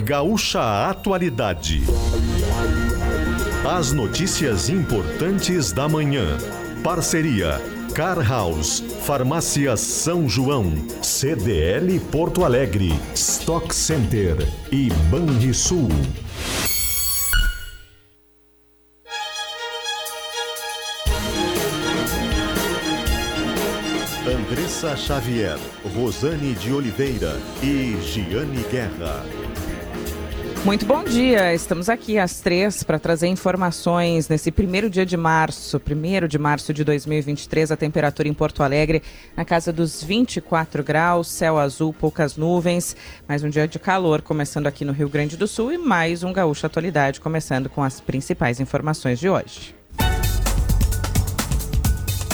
Gaúcha Atualidade. As notícias importantes da manhã. Parceria Car House, Farmácia São João, CDL Porto Alegre, Stock Center e Banrisul. Andressa Xavier, Rosane de Oliveira e Giane Guerra. Muito bom dia, estamos aqui às três para trazer informações nesse primeiro dia de março, primeiro de março de 2023, a temperatura em Porto Alegre na casa dos 24 graus, céu azul, poucas nuvens, mais um dia de calor começando aqui no Rio Grande do Sul e mais um Gaúcho Atualidade começando com as principais informações de hoje.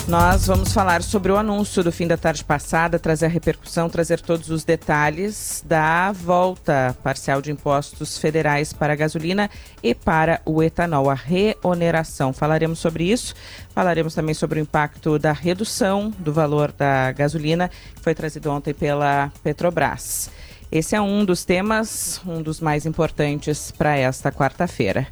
Nós vamos falar sobre o anúncio do fim da tarde passada, trazer a repercussão, trazer todos os detalhes da volta parcial de impostos federais para a gasolina e para o etanol, a reoneração. Falaremos sobre isso, falaremos também sobre o impacto da redução do valor da gasolina, que foi trazido ontem pela Petrobras. Esse é um dos temas, um dos mais importantes para esta quarta-feira.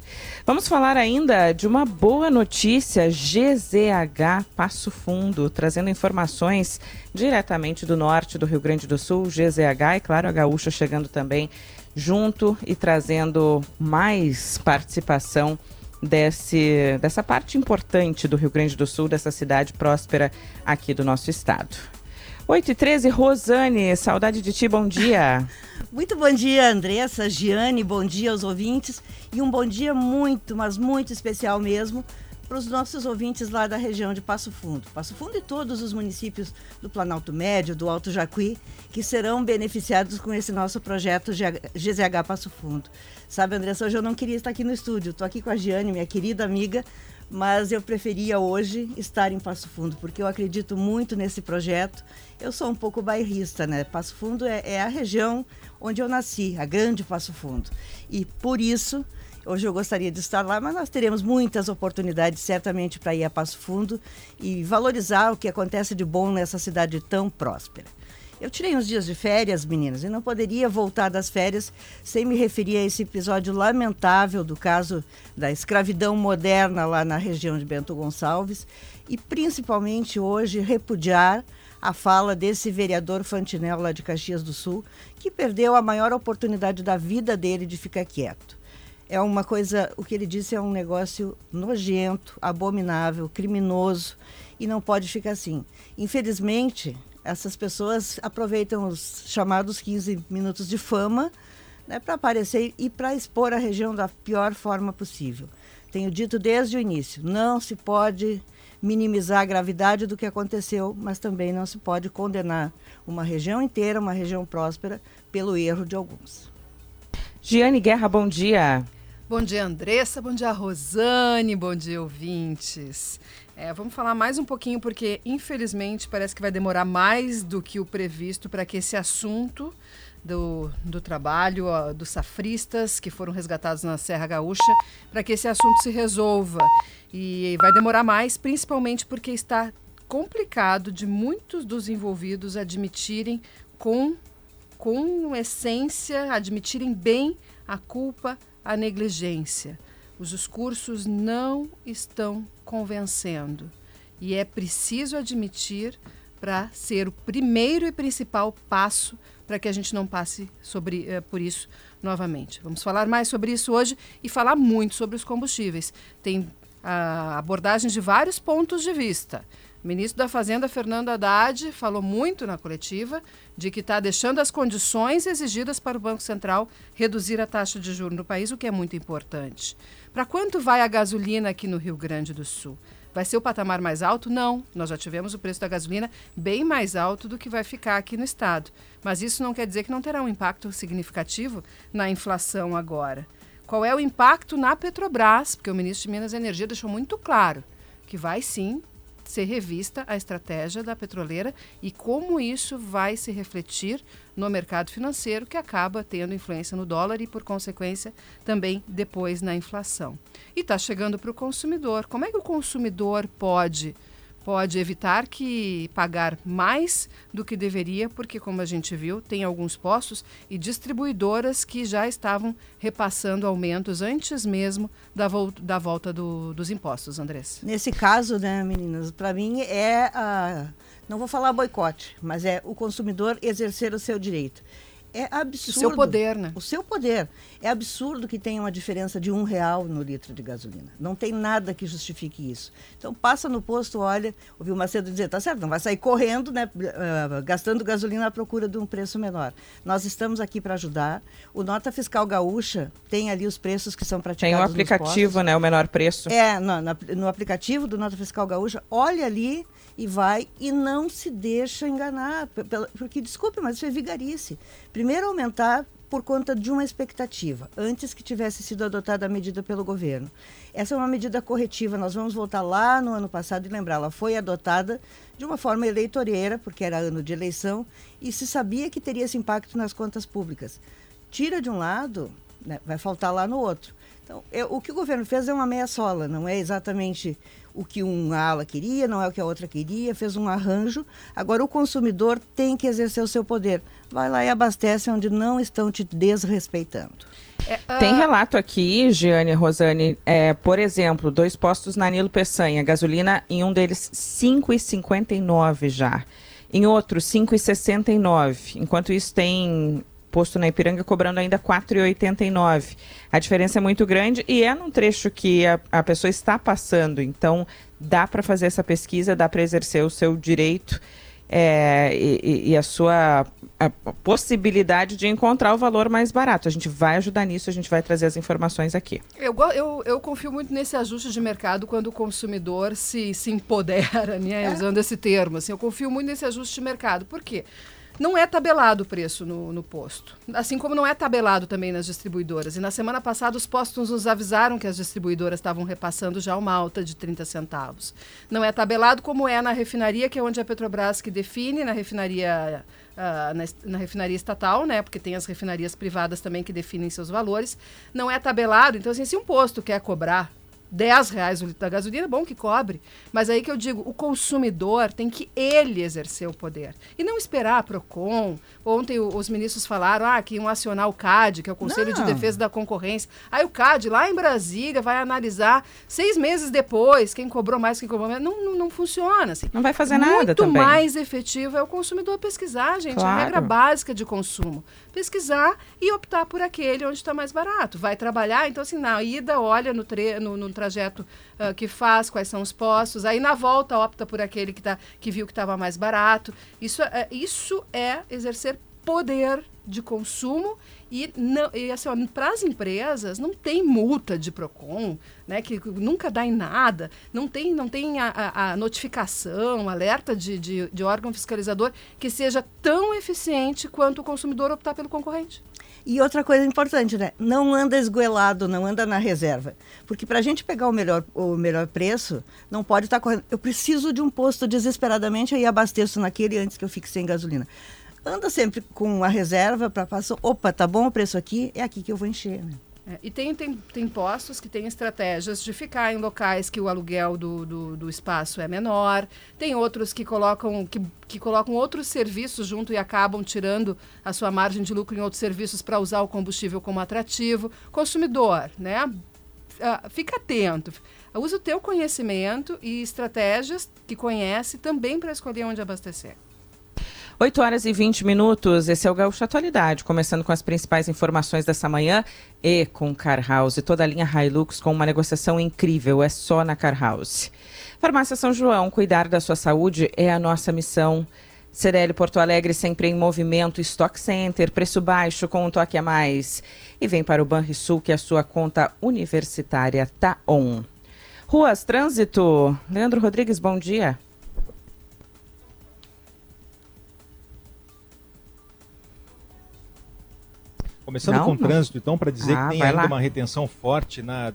Vamos falar ainda de uma boa notícia: GZH Passo Fundo, trazendo informações diretamente do norte do Rio Grande do Sul. GZH e, claro, a Gaúcha chegando também junto e trazendo mais participação desse, dessa parte importante do Rio Grande do Sul, dessa cidade próspera aqui do nosso estado. 8 e 13, Rosane, saudade de ti, bom dia. Muito bom dia, Andressa, Giane, bom dia aos ouvintes e um bom dia muito, mas muito especial mesmo para os nossos ouvintes lá da região de Passo Fundo. Passo Fundo e todos os municípios do Planalto Médio, do Alto Jacuí, que serão beneficiados com esse nosso projeto GZH Passo Fundo. Sabe, Andressa, hoje eu não queria estar aqui no estúdio, estou aqui com a Giane, minha querida amiga, mas eu preferia hoje estar em Passo Fundo, porque eu acredito muito nesse projeto. Eu sou um pouco bairrista, né? Passo Fundo é, é, a região onde eu nasci, a grande Passo Fundo. E por isso, hoje eu gostaria de estar lá, mas nós teremos muitas oportunidades, certamente, para ir a Passo Fundo e valorizar o que acontece de bom nessa cidade tão próspera. Eu tirei uns dias de férias, meninas, e não poderia voltar das férias sem me referir a esse episódio lamentável do caso da escravidão moderna lá na região de Bento Gonçalves e principalmente hoje repudiar a fala desse vereador Fantinel lá de Caxias do Sul, que perdeu a maior oportunidade da vida dele de ficar quieto. É uma coisa, o que ele disse é um negócio nojento, abominável, criminoso e não pode ficar assim. Infelizmente, essas pessoas aproveitam os chamados 15 minutos de fama né, para aparecer e para expor a região da pior forma possível. Tenho dito desde o início: não se pode minimizar a gravidade do que aconteceu, mas também não se pode condenar uma região inteira, uma região próspera, pelo erro de alguns. Giane Guerra, bom dia. Bom dia, Andressa. Bom dia, Rosane. Bom dia, ouvintes. É, vamos falar mais um pouquinho, porque infelizmente parece que vai demorar mais do que o previsto para que esse assunto do, do trabalho ó, dos safristas que foram resgatados na Serra Gaúcha, para que esse assunto se resolva. E vai demorar mais, principalmente porque está complicado de muitos dos envolvidos admitirem com, com essência, admitirem bem a culpa, a negligência. Os discursos não estão convencendo. E é preciso admitir para ser o primeiro e principal passo para que a gente não passe sobre, eh, por isso novamente. Vamos falar mais sobre isso hoje e falar muito sobre os combustíveis. Tem a abordagem de vários pontos de vista. O ministro da Fazenda, Fernando Haddad, falou muito na coletiva de que está deixando as condições exigidas para o Banco Central reduzir a taxa de juros no país, o que é muito importante. Para quanto vai a gasolina aqui no Rio Grande do Sul? Vai ser o patamar mais alto? Não. Nós já tivemos o preço da gasolina bem mais alto do que vai ficar aqui no estado. Mas isso não quer dizer que não terá um impacto significativo na inflação agora. Qual é o impacto na Petrobras? Porque o ministro de Minas e Energia deixou muito claro que vai sim ser revista a estratégia da petroleira e como isso vai se refletir no mercado financeiro, que acaba tendo influência no dólar e, por consequência, também depois na inflação. E está chegando para o consumidor. Como é que o consumidor pode pode evitar que pagar mais do que deveria, porque como a gente viu, tem alguns postos e distribuidoras que já estavam repassando aumentos antes mesmo da, vo da volta do, dos impostos, Andrés. Nesse caso, né, meninas, para mim é a não vou falar boicote, mas é o consumidor exercer o seu direito. É absurdo. O seu poder, né? O seu poder. É absurdo que tenha uma diferença de um real no litro de gasolina. Não tem nada que justifique isso. Então passa no posto, olha, ouviu o Macedo dizer, tá certo, não vai sair correndo, né, uh, gastando gasolina à procura de um preço menor. Nós estamos aqui para ajudar. O Nota Fiscal Gaúcha tem ali os preços que são praticados. Tem o aplicativo, né, o menor preço. É, no, no, no aplicativo do Nota Fiscal Gaúcha, olha ali e vai e não se deixa enganar. Porque, desculpe, mas isso é vigarice. Primeiro aumentar por conta de uma expectativa, antes que tivesse sido adotada a medida pelo governo. Essa é uma medida corretiva, nós vamos voltar lá no ano passado e lembrar, ela foi adotada de uma forma eleitoreira, porque era ano de eleição, e se sabia que teria esse impacto nas contas públicas. Tira de um lado, né, vai faltar lá no outro. Então, eu, o que o governo fez é uma meia sola, não é exatamente o que um ala queria, não é o que a outra queria, fez um arranjo. Agora o consumidor tem que exercer o seu poder. Vai lá e abastece onde não estão te desrespeitando. É, uh... Tem relato aqui, Giane Rosane, é, por exemplo, dois postos na Nilo Peçanha, gasolina em um deles 5,59 já. Em outro, 5,69. Enquanto isso, tem posto na Ipiranga cobrando ainda R$ 4,89. A diferença é muito grande e é num trecho que a, a pessoa está passando. Então, dá para fazer essa pesquisa, dá para exercer o seu direito é, e, e, a sua a possibilidade de encontrar o valor mais barato. A gente vai ajudar nisso, a gente vai trazer as informações aqui. Eu, eu, eu confio muito nesse ajuste de mercado quando o consumidor se, se empodera, né, é. usando esse termo. Assim, eu confio muito nesse ajuste de mercado. Por quê? Não é tabelado o preço no, no, posto. Assim como não é tabelado também nas distribuidoras. E na semana passada os postos nos avisaram que as distribuidoras estavam repassando já uma alta de 30 centavos. Não é tabelado como é na refinaria, que é onde a Petrobras que define, na refinaria. Uh, na, na, refinaria estatal, né? Porque tem as refinarias privadas também que definem seus valores. Não é tabelado. Então, assim, se um posto quer cobrar 10 reais o litro da gasolina, é bom que cobre. Mas aí que eu digo, o consumidor tem que ele exercer o poder. E não esperar a PROCON. Ontem os ministros falaram ah, que iam acionar o CAD, que é o Conselho não. de Defesa da Concorrência. Aí o CAD, lá em Brasília, vai analisar seis meses depois quem cobrou mais, quem cobrou menos. Não, não, não funciona assim. Não vai fazer nada Muito também. mais efetivo é o consumidor pesquisar, gente. Claro. A regra básica de consumo. Pesquisar e optar por aquele onde está mais barato. Vai trabalhar, então assim, na ida, olha no, tre no, no trajeto uh, que faz, quais são os postos. Aí na volta opta por aquele que, tá, que viu que estava mais barato. Isso é, isso é exercer poder de consumo e, não, e assim, para as empresas não tem multa de PROCON, né, que nunca dá em nada, não tem, não tem a, a, notificação, alerta de, de, de órgão fiscalizador que seja tão eficiente quanto o consumidor optar pelo concorrente. E outra coisa importante, né? Não anda esgoelado, não anda na reserva. Porque para a gente pegar o melhor, o melhor preço, não pode estar tá correndo. Eu preciso de um posto desesperadamente, aí abasteço naquele antes que eu fique sem gasolina. Anda sempre com a reserva para passar. Opa, tá bom o preço aqui? É aqui que eu vou encher, né? É, e tem, tem, tem postos que têm estratégias de ficar em locais que o aluguel do, do, do, espaço é menor. Tem outros que colocam, que, que colocam outros serviços junto e acabam tirando a sua margem de lucro em outros serviços para usar o combustível como atrativo. Consumidor, né? Uh, fica atento. Use o teu conhecimento e estratégias que conhece também para escolher onde abastecer. 8 horas e 20 minutos, esse é o Gaúcho Atualidade, começando com as principais informações dessa manhã e com Car House, toda a linha Hilux com uma negociação incrível, é só na Car House. Farmácia São João, cuidar da sua saúde é a nossa missão. CDL Porto Alegre sempre em movimento, Stock Center, preço baixo com um toque a mais. E vem para o Banrisul que a sua conta universitária tá on. Ruas, trânsito. Leandro Rodrigues, bom dia. Começando não, com o trânsito, então, para dizer ah, que tem ainda lá. uma retenção forte na,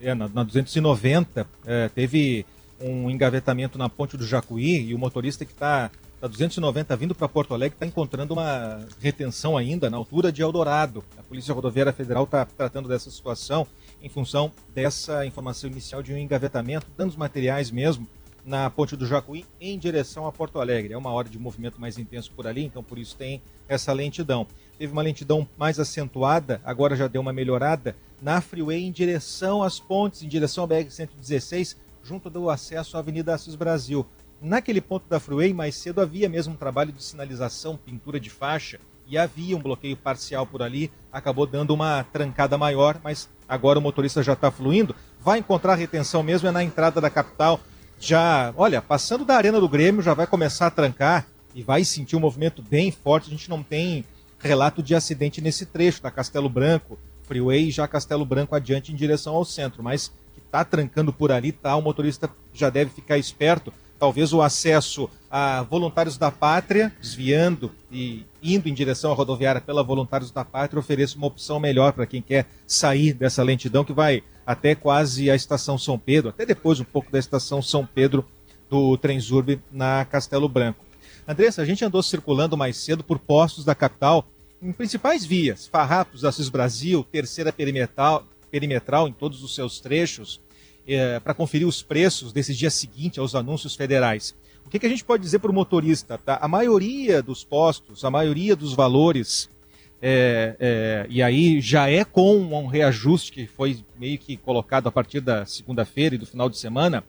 é, na, na 290. É, teve um engavetamento na ponte do Jacuí e o motorista que está da 290 vindo para Porto Alegre está encontrando uma retenção ainda na altura de Eldorado. Polícia Rodoviária Federal está tratando dessa situação em função dessa informação inicial de um engavetamento, danos materiais mesmo, na ponte do Jacuí em direção a Porto Alegre. É uma hora de movimento mais intenso por ali, então por isso tem essa lentidão. Teve uma lentidão mais acentuada, agora já deu uma melhorada, na Freeway em direção às pontes, em direção à BR-116, junto do acesso à Avenida Assis Brasil. Naquele ponto da Freeway, mais cedo havia mesmo um trabalho de sinalização, pintura de faixa, e havia um bloqueio parcial por ali, acabou dando uma trancada maior, mas agora o motorista já está fluindo. Vai encontrar retenção mesmo é na entrada da capital, já, olha, passando da arena do Grêmio, já vai começar a trancar e vai sentir um movimento bem forte. A gente não tem relato de acidente nesse trecho da Castelo Branco, Freeway, já Castelo Branco adiante em direção ao centro, mas que está trancando por ali, tá, o motorista já deve ficar esperto. Talvez o acesso a voluntários da pátria, desviando e indo em direção à rodoviária pela voluntários da pátria, ofereça uma opção melhor para quem quer sair dessa lentidão que vai até quase a estação São Pedro, até depois um pouco da estação São Pedro do Transurb na Castelo Branco. Andressa, a gente andou circulando mais cedo por postos da capital em principais vias, Farrapos, Assis Brasil, Terceira Perimetral, perimetral em todos os seus trechos, é, para conferir os preços desse dia seguinte aos anúncios federais. O que, que a gente pode dizer para o motorista? Tá? A maioria dos postos, a maioria dos valores é, é, e aí já é com um reajuste que foi meio que colocado a partir da segunda-feira e do final de semana,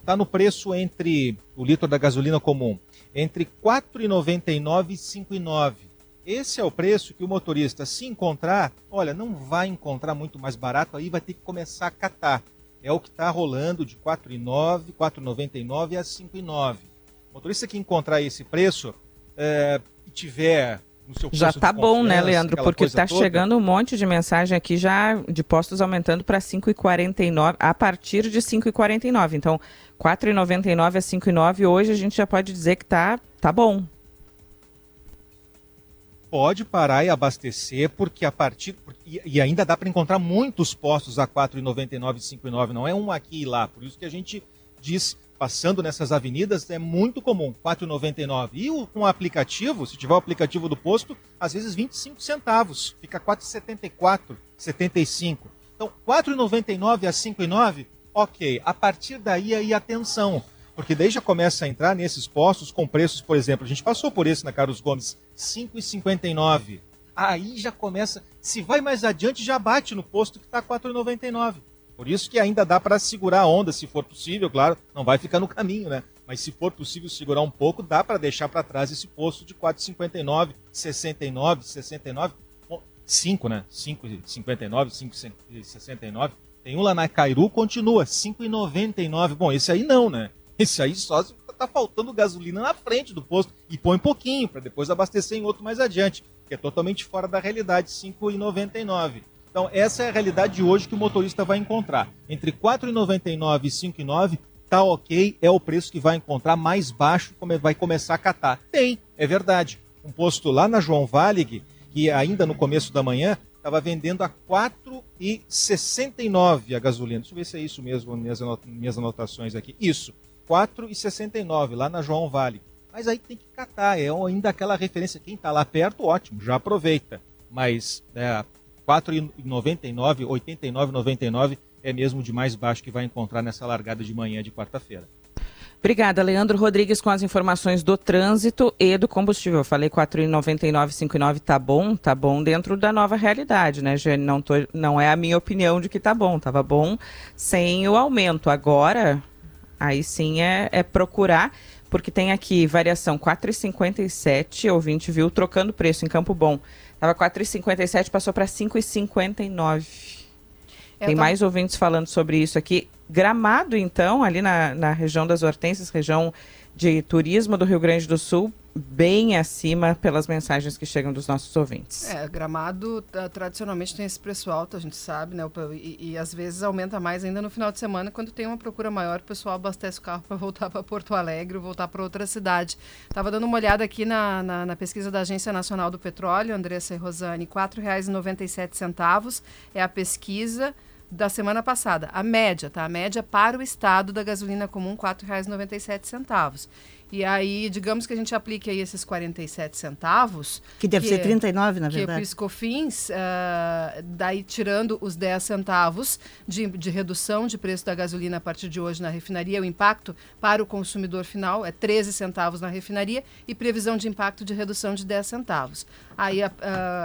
está no preço entre o litro da gasolina comum entre R$ 4,99 e R$ 5,9. Esse é o preço que o motorista, se encontrar, olha, não vai encontrar muito mais barato, aí vai ter que começar a catar. É o que está rolando de R$ 4,9, R$ 4,99 a R$ 5,9. O motorista que encontrar esse preço é, e tiver já tá bom, né, Leandro? Porque tá toda. chegando um monte de mensagem aqui já de postos aumentando para 5,49 a partir de 5,49. Então, 4,99 a 5,9 hoje a gente já pode dizer que tá tá bom. Pode parar e abastecer porque a partir e, e ainda dá para encontrar muitos postos a 4,99 e 5,9, não é um aqui e lá. Por isso que a gente diz passando nessas avenidas é muito comum, R$ 4,99. E o aplicativo, se tiver o aplicativo do posto, às vezes 25 centavos, fica 4,74, 75. Então, 4,99 a 5,9, ok. A partir daí, aí atenção, porque daí já começa a entrar nesses postos com preços, por exemplo, a gente passou por esse na Carlos Gomes, 5,59. Aí já começa, se vai mais adiante, já bate no posto que está 4,99. Por isso que ainda dá para segurar a onda, se for possível, claro, não vai ficar no caminho, né? Mas se for possível segurar um pouco, dá para deixar para trás esse posto de 4,59, 69, 69, 5, né? 5,59, 5,69. Tem um lá na Cairu, continua, 5,99. Bom, esse aí não, né? Esse aí só tá faltando gasolina na frente do posto e põe um pouquinho para depois abastecer em outro mais adiante, que é totalmente fora da realidade, 5,99. Então, essa é a realidade de hoje que o motorista vai encontrar. Entre R$ 4,99 e R$ 5,9 tá ok, é o preço que vai encontrar mais baixo, vai começar a catar. Tem, é verdade. Um posto lá na João Valig, que ainda no começo da manhã estava vendendo a R$ 4,69 a gasolina. Deixa eu ver se é isso mesmo, minhas anotações aqui. Isso, R$ 4,69 lá na João Vale. Mas aí tem que catar, é ainda aquela referência. Quem está lá perto, ótimo, já aproveita. Mas é, 4,99, 89,99 é mesmo de mais baixo que vai encontrar nessa largada de manhã de quarta-feira. Obrigada, Leandro Rodrigues, com as informações do trânsito e do combustível. Eu falei 4,99, 5,9 tá bom, tá bom dentro da nova realidade, né, Jane? Não, tô, não é a minha opinião de que tá bom, tava bom sem o aumento. Agora, aí sim é, é procurar, porque tem aqui variação 4,57, ouvinte viu, trocando preço em Campo Bom. Tava 4,57, passou para 5,59. É, Tem tô... mais ouvintes falando sobre isso aqui. Gramado, então, ali na, na região das Hortênsias, região de turismo do Rio Grande do Sul, bem acima pelas mensagens que chegam dos nossos ouvintes. É, Gramado tradicionalmente tem esse preço alto, a gente sabe, né? E, e, às vezes aumenta mais ainda no final de semana, quando tem uma procura maior, o pessoal abastece o carro para voltar para Porto Alegre voltar para outra cidade. Estava dando uma olhada aqui na, na, na, pesquisa da Agência Nacional do Petróleo, Andressa e Rosane, R$ 4,97 é a pesquisa da semana passada. A média, tá? A média para o estado da gasolina comum, R$ 4,97. E aí, digamos que a gente aplique aí esses 47 centavos. Que deve que, ser 39, na verdade. Que o Piscofins, uh, daí tirando os 10 centavos de, de redução de preço da gasolina a partir de hoje na refinaria, o impacto para o consumidor final é 13 centavos na refinaria e previsão de impacto de redução de 10 centavos. Aí, uh,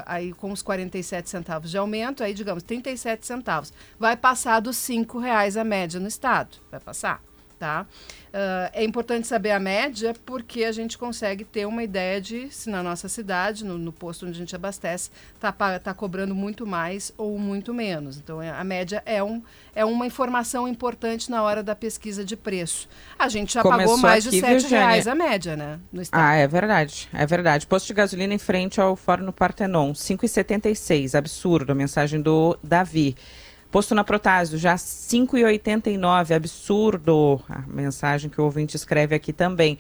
aí com os 47 centavos de aumento, aí digamos 37 centavos. Vai passar dos 5 reais a média no estado. Vai passar, tá? Uh, é importante saber a média porque a gente consegue ter uma ideia de se na nossa cidade, no, no posto onde a gente abastece, está tá cobrando muito mais ou muito menos. Então, é, a média é, um, é uma informação importante na hora da pesquisa de preço. A gente já Começou pagou mais aqui, de R$ reais a média, né? Ah, é verdade. É verdade. Posto de gasolina em frente ao Fórum no Partenon, 5,76. Absurdo. A mensagem do Davi. Posto na Protásio, já 5,89, absurdo. A mensagem que o ouvinte escreve aqui também.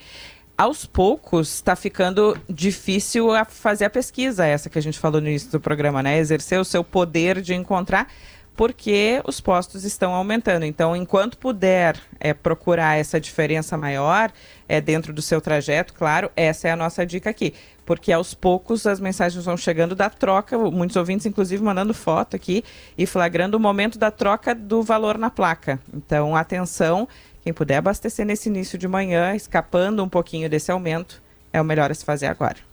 Aos poucos está ficando difícil a fazer a pesquisa, essa que a gente falou no início do programa, né? Exercer o seu poder de encontrar porque os postos estão aumentando. Então, enquanto puder é, procurar essa diferença maior é, dentro do seu trajeto, claro, essa é a nossa dica aqui. Porque aos poucos as mensagens vão chegando da troca, muitos ouvintes, inclusive, mandando foto aqui e flagrando o momento da troca do valor na placa. Então, atenção, quem puder abastecer nesse início de manhã, escapando um pouquinho desse aumento, é o melhor a se fazer agora.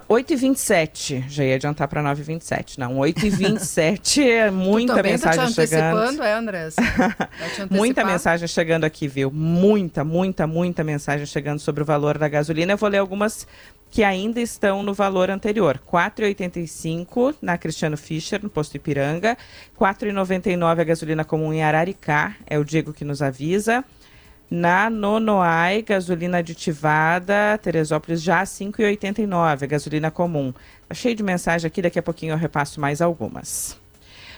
8h27, já ia adiantar para 9h27. Não, 8h27 é muita tu mensagem tá te chegando. é, Andrés? muita mensagem chegando aqui, viu? Muita, muita, muita mensagem chegando sobre o valor da gasolina. Eu vou ler algumas que ainda estão no valor anterior. 4,85 na Cristiano Fischer, no posto Ipiranga. 4,99 a gasolina comum em Araricá, é o Diego que nos avisa. Na Nonoai, gasolina aditivada, Teresópolis já 5,89, gasolina comum. Tá cheio de mensagem aqui, daqui a pouquinho eu repasso mais algumas.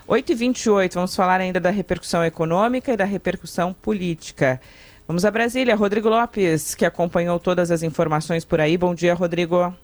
8h28, vamos falar ainda da repercussão econômica e da repercussão política. Vamos a Brasília, Rodrigo Lopes, que acompanhou todas as informações por aí. Bom dia, Rodrigo.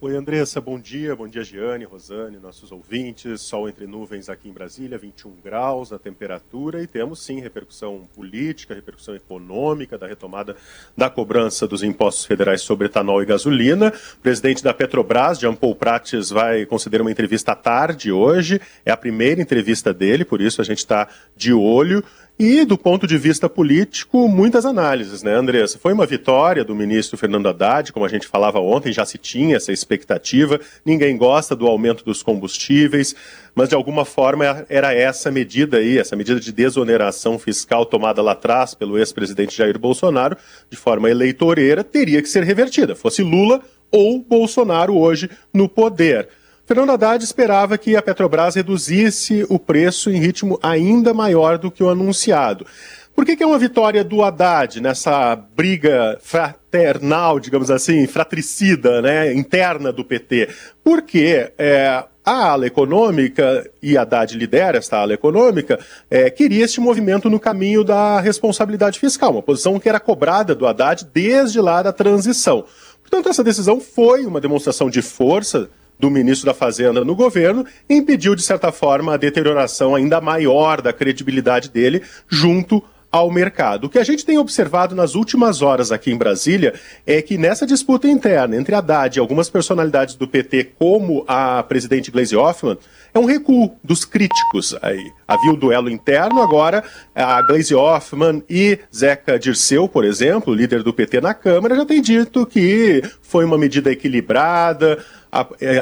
Oi, Andressa, bom dia. Bom dia, Giane, Rosane, nossos ouvintes. Sol entre nuvens aqui em Brasília, 21 graus a temperatura e temos sim repercussão política, repercussão econômica da retomada da cobrança dos impostos federais sobre etanol e gasolina. O presidente da Petrobras, Jean Paul Prates, vai conceder uma entrevista à tarde hoje. É a primeira entrevista dele, por isso a gente está de olho. E, do ponto de vista político, muitas análises, né, Andressa? Foi uma vitória do ministro Fernando Haddad, como a gente falava ontem, já se tinha essa expectativa. Ninguém gosta do aumento dos combustíveis, mas de alguma forma era essa medida aí, essa medida de desoneração fiscal tomada lá atrás pelo ex-presidente Jair Bolsonaro, de forma eleitoreira, teria que ser revertida, fosse Lula ou Bolsonaro hoje no poder. Fernando Haddad esperava que a Petrobras reduzisse o preço em ritmo ainda maior do que o anunciado. Por que, que, é uma vitória do Haddad nessa briga fraternal, digamos assim, fratricida, né, interna do PT? Porque é, a ala econômica, e Haddad lidera esta ala econômica, é, queria este movimento no caminho da responsabilidade fiscal, uma posição que era cobrada do Haddad desde lá da transição. Portanto, essa decisão foi uma demonstração de força do ministro da Fazenda no governo impediu, de certa forma, a deterioração ainda maior da credibilidade dele junto ao mercado. O que a gente tem observado nas últimas horas aqui em Brasília é que nessa disputa interna entre Haddad e algumas personalidades do PT, como a presidente Gleisi Hoffmann, é um recuo dos críticos aí. Havia o duelo interno, agora a Gleisi Hoffmann e Zeca Dirceu, por exemplo, líder do PT na Câmara, já tem dito que foi uma medida equilibrada,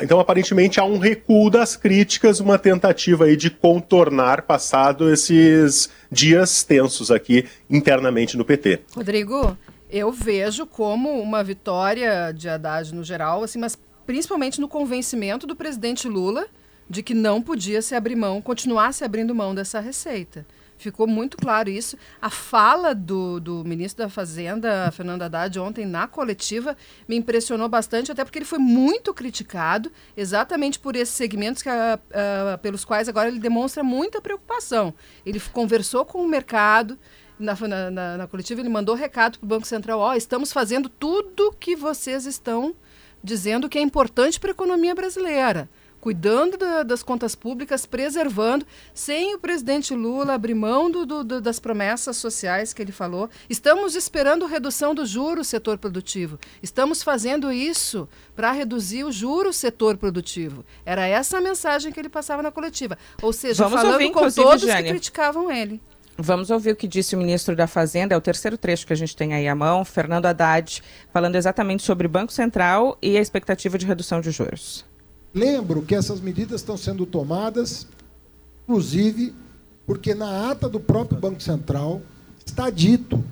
então, aparentemente, há um recuo das críticas, uma tentativa aí de contornar, passado esses dias tensos aqui internamente no PT. Rodrigo, eu vejo como uma vitória de Haddad no geral, assim, mas principalmente no convencimento do presidente Lula de que não podia se abrir mão, continuar se abrindo mão dessa receita. Ficou muito claro isso. A fala do, do ministro da Fazenda, Fernando Haddad, ontem na coletiva, me impressionou bastante, até porque ele foi muito criticado, exatamente por esses segmentos que, pelos quais agora ele demonstra muita preocupação. Ele conversou com o mercado. Na, na, na coletiva, ele mandou recado para o Banco Central: Ó, oh, estamos fazendo tudo que vocês estão dizendo que é importante para a economia brasileira cuidando da, das contas públicas, preservando, sem o presidente Lula abrir mão do, do, das promessas sociais que ele falou. Estamos esperando redução do juro setor produtivo. Estamos fazendo isso para reduzir o juro setor produtivo. Era essa a mensagem que ele passava na coletiva. Ou seja, Vamos falando ouvir, com todos Jânia. que criticavam ele. Vamos ouvir o que disse o ministro da Fazenda, é o terceiro trecho que a gente tem aí à mão, Fernando Haddad, falando exatamente sobre o Banco Central e a expectativa de redução de juros. Lembro que essas medidas estão sendo tomadas, inclusive porque na ata do próprio Banco Central está dito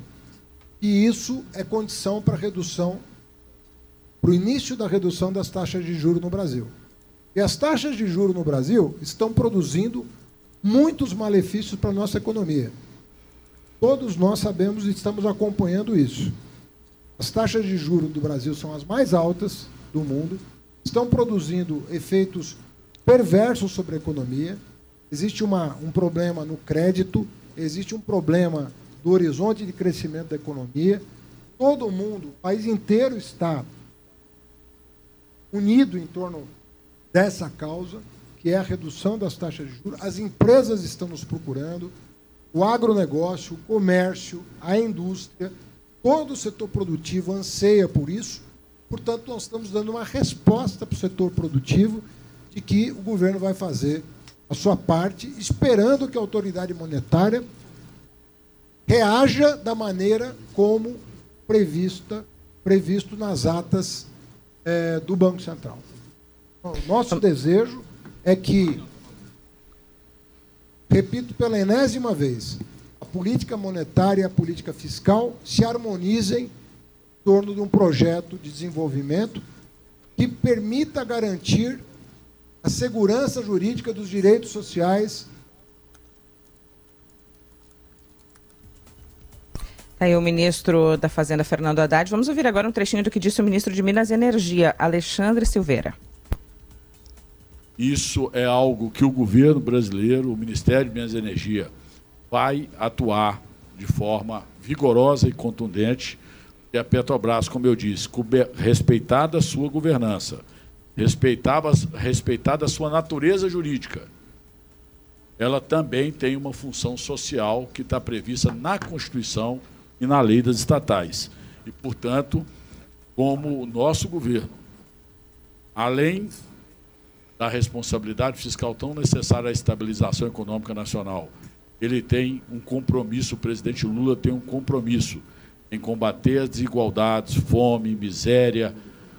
que isso é condição para redução, para o início da redução das taxas de juros no Brasil. E as taxas de juros no Brasil estão produzindo muitos malefícios para a nossa economia. Todos nós sabemos e estamos acompanhando isso. As taxas de juros do Brasil são as mais altas do mundo, estão produzindo efeitos perversos sobre a economia. Existe uma, um problema no crédito, existe um problema do horizonte de crescimento da economia. Todo mundo, o país inteiro está unido em torno dessa causa que é a redução das taxas de juros. As empresas estão nos procurando, o agronegócio, o comércio, a indústria, todo o setor produtivo anseia por isso. Portanto, nós estamos dando uma resposta para o setor produtivo de que o governo vai fazer a sua parte, esperando que a autoridade monetária reaja da maneira como prevista, previsto nas atas é, do Banco Central. O nosso desejo é que, repito pela enésima vez, a política monetária e a política fiscal se harmonizem em torno de um projeto de desenvolvimento que permita garantir a segurança jurídica dos direitos sociais. Tá aí o ministro da Fazenda, Fernando Haddad. Vamos ouvir agora um trechinho do que disse o ministro de Minas e Energia, Alexandre Silveira. Isso é algo que o governo brasileiro, o Ministério de Minas e Energia, vai atuar de forma vigorosa e contundente. E a Petrobras, como eu disse, respeitada a sua governança, respeitada, respeitada a sua natureza jurídica, ela também tem uma função social que está prevista na Constituição e na lei das estatais. E, portanto, como o nosso governo, além da responsabilidade fiscal tão necessária à estabilização econômica nacional. Ele tem um compromisso, o presidente Lula tem um compromisso em combater as desigualdades, fome, miséria,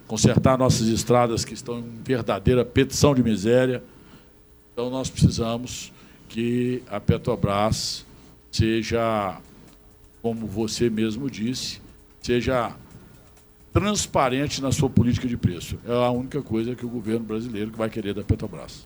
consertar nossas estradas que estão em verdadeira petição de miséria. Então, nós precisamos que a Petrobras seja, como você mesmo disse, seja transparente na sua política de preço. É a única coisa que o governo brasileiro vai querer da Petrobras.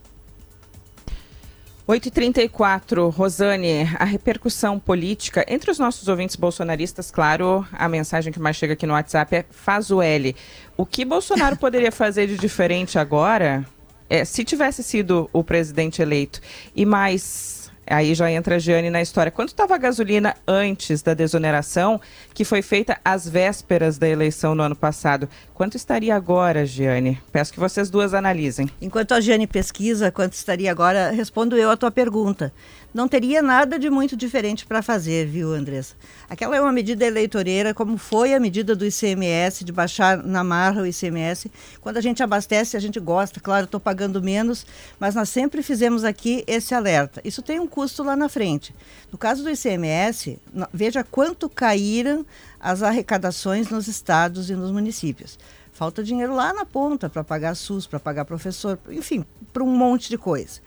8h34, Rosane, a repercussão política entre os nossos ouvintes bolsonaristas, claro, a mensagem que mais chega aqui no WhatsApp é faz o L. O que Bolsonaro poderia fazer de diferente agora, é, se tivesse sido o presidente eleito, e mais Aí já entra a Giane na história. Quanto estava a gasolina antes da desoneração, que foi feita às vésperas da eleição no ano passado? Quanto estaria agora, Giane? Peço que vocês duas analisem. Enquanto a Giane pesquisa quanto estaria agora, respondo eu a tua pergunta não teria nada de muito diferente para fazer, viu, Andressa? Aquela é uma medida eleitoreira, como foi a medida do ICMS, de baixar na marra o ICMS. Quando a gente abastece, a gente gosta, claro, estou pagando menos, mas nós sempre fizemos aqui esse alerta. Isso tem um custo lá na frente. No caso do ICMS, veja quanto caíram as arrecadações nos estados e nos municípios. Falta dinheiro lá na ponta para pagar SUS, para pagar professor, enfim, para um monte de coisa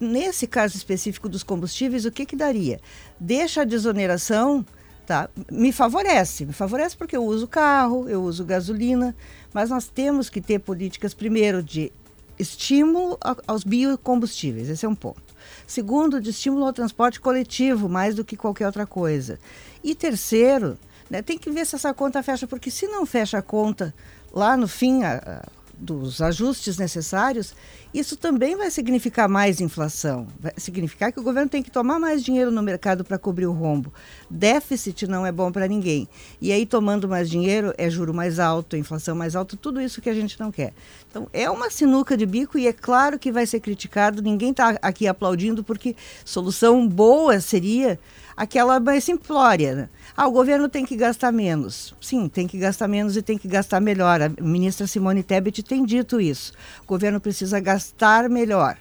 nesse caso específico dos combustíveis, o que, que daria? Deixa a desoneração, tá? Me favorece, me favorece porque eu uso carro, eu uso gasolina, mas nós temos que ter políticas, primeiro, de estímulo aos biocombustíveis, esse é um ponto. Segundo, de estímulo ao transporte coletivo, mais do que qualquer outra coisa. E terceiro, né, tem que ver se essa conta fecha, porque se não fecha a conta, lá no fim, a, a dos ajustes necessários, isso também vai significar mais inflação. Vai significar que o governo tem que tomar mais dinheiro no mercado para cobrir o rombo. Déficit não é bom para ninguém. E aí, tomando mais dinheiro, é juro mais alto, inflação mais alta, tudo isso que a gente não quer. Então, é uma sinuca de bico e é claro que vai ser criticado. Ninguém está aqui aplaudindo, porque solução boa seria aquela mais simplória. Né? Ah, o governo tem que gastar menos. Sim, tem que gastar menos e tem que gastar melhor. A ministra Simone Tebet tem dito isso. O governo precisa gastar melhor.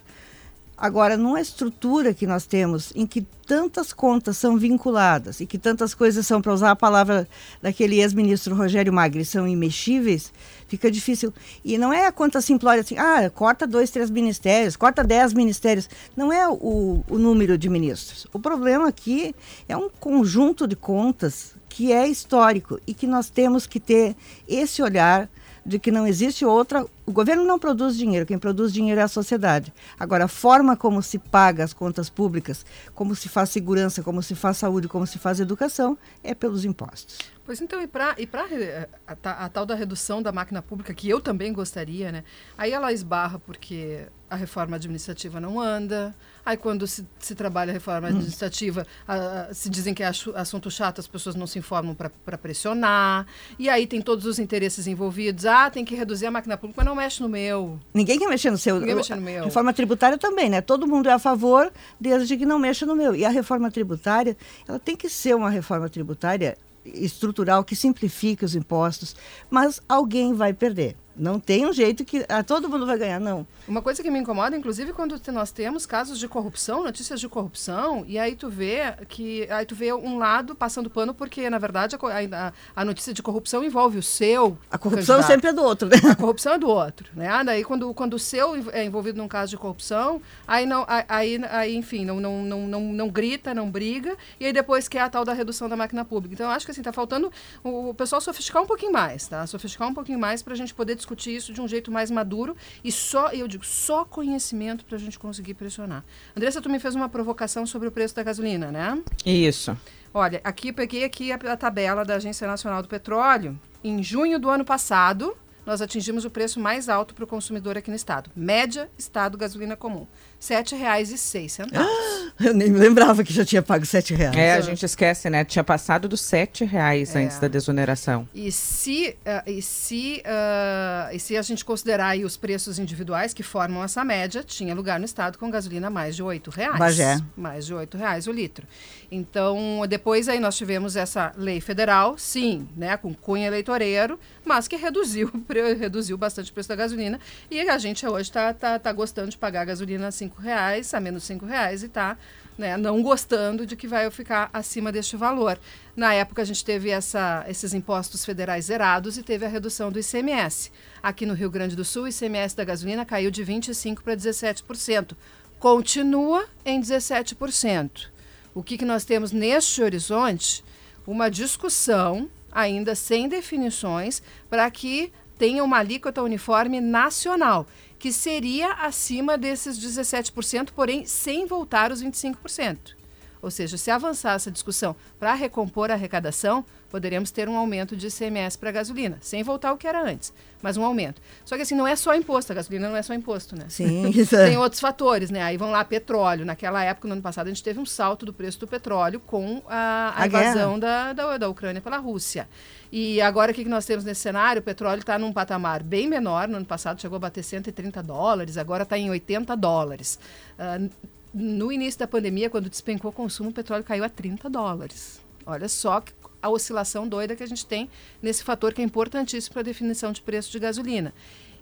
Agora, numa estrutura que nós temos em que tantas contas são vinculadas e que tantas coisas são, para usar a palavra daquele ex-ministro Rogério Magri, são imexíveis, fica difícil. E não é a conta simplória assim, ah, corta dois, três ministérios, corta dez ministérios. Não é o, o número de ministros. O problema aqui é um conjunto de contas que é histórico e que nós temos que ter esse olhar de que não existe outra. O governo não produz dinheiro, quem produz dinheiro é a sociedade. Agora, a forma como se paga as contas públicas, como se faz segurança, como se faz saúde, como se faz educação, é pelos impostos. Pois então, e para e eh, a, a, a, tal da redução da máquina pública, que eu também gostaria, né? Aí ela esbarra porque a reforma administrativa não anda, aí quando se, se trabalha a reforma hum. administrativa, a, se dizem que é assunto chato, as pessoas não se informam para pressionar, e aí tem todos os interesses envolvidos, ah, tem que reduzir a máquina pública, mas não mexe no meu. Ninguém quer mexer no seu. Ninguém mexe no meu. Reforma tributária também, né? Todo mundo é a favor, desde que não mexa no meu. E a reforma tributária, ela tem que ser uma reforma tributária estrutural que simplifique os impostos, mas alguém vai perder. Não tem um jeito que ah, todo mundo vai ganhar, não. Uma coisa que me incomoda, inclusive, quando nós temos casos de corrupção, notícias de corrupção, e aí tu vê que aí tu vê um lado passando pano, porque, na verdade, a, a, a notícia de corrupção envolve o seu. A corrupção candidato. sempre é do outro, né? A corrupção é do outro. Né? Ah, daí, quando, quando o seu é envolvido num caso de corrupção, aí, não, aí, aí enfim, não, não, não, não, não grita, não briga, e aí depois quer a tal da redução da máquina pública. Então, eu acho que assim, tá faltando o, o pessoal sofisticar um pouquinho mais, tá? Sofisticar um pouquinho mais para a gente poder discutir discutir isso de um jeito mais maduro e só, eu digo, só conhecimento para a gente conseguir pressionar. Andressa, tu me fez uma provocação sobre o preço da gasolina, né? Isso. Olha, aqui peguei aqui a, a tabela da Agência Nacional do Petróleo. Em junho do ano passado, nós atingimos o preço mais alto para o consumidor aqui no estado. Média, estado gasolina comum. R$ 7,06. Ah, eu nem me lembrava que já tinha pago R$ reais. É, a gente esquece, né? Tinha passado dos R$ reais é. antes da desoneração. E se, uh, e, se, uh, e se a gente considerar os preços individuais que formam essa média, tinha lugar no estado com gasolina mais de R$ reais. Bagé. Mais de R$ reais o litro. Então, depois aí nós tivemos essa lei federal, sim, né, com cunho eleitoreiro, mas que reduziu, reduziu bastante o preço da gasolina. E a gente hoje está tá, tá gostando de pagar a gasolina assim cinco reais, a menos cinco reais e está né, não gostando de que vai ficar acima deste valor. Na época a gente teve essa, esses impostos federais zerados e teve a redução do ICMS. Aqui no Rio Grande do Sul, o ICMS da gasolina caiu de 25% para 17%. Continua em 17%. O que, que nós temos neste horizonte? Uma discussão, ainda sem definições, para que tenha uma alíquota uniforme nacional que seria acima desses 17%, porém sem voltar os 25%. Ou seja, se avançar essa discussão para recompor a arrecadação, poderíamos ter um aumento de ICMS para a gasolina, sem voltar ao que era antes, mas um aumento. Só que assim, não é só imposto, a gasolina não é só imposto, né? Sim, isso é. Tem outros fatores, né? Aí vão lá, petróleo. Naquela época, no ano passado, a gente teve um salto do preço do petróleo com a, a, a invasão da, da, da Ucrânia pela Rússia. E agora o que nós temos nesse cenário? O petróleo está num patamar bem menor. No ano passado chegou a bater 130 dólares, agora está em 80 dólares. Uh, no início da pandemia, quando despencou o consumo, o petróleo caiu a 30 dólares. Olha só a oscilação doida que a gente tem nesse fator que é importantíssimo para a definição de preço de gasolina.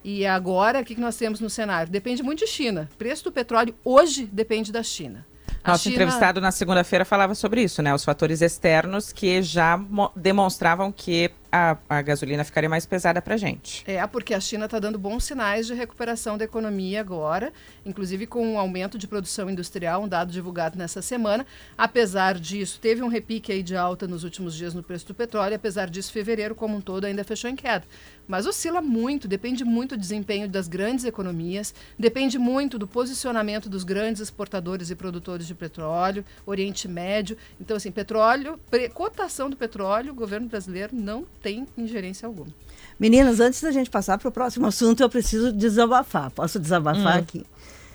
E agora, o que nós temos no cenário? Depende muito de China. O preço do petróleo hoje depende da China. Nosso China... entrevistado na segunda-feira falava sobre isso, né? Os fatores externos que já demonstravam que a, a gasolina ficaria mais pesada para a gente. É, porque a China está dando bons sinais de recuperação da economia agora, inclusive com um aumento de produção industrial, um dado divulgado nessa semana. Apesar disso, teve um repique aí de alta nos últimos dias no preço do petróleo, apesar disso, fevereiro como um todo ainda fechou em queda. Mas oscila muito, depende muito do desempenho das grandes economias, depende muito do posicionamento dos grandes exportadores e produtores de petróleo, Oriente Médio. Então, assim, petróleo, cotação do petróleo, o governo brasileiro não tem ingerência alguma. Meninas, antes da gente passar para o próximo assunto, eu preciso desabafar. Posso desabafar hum. aqui?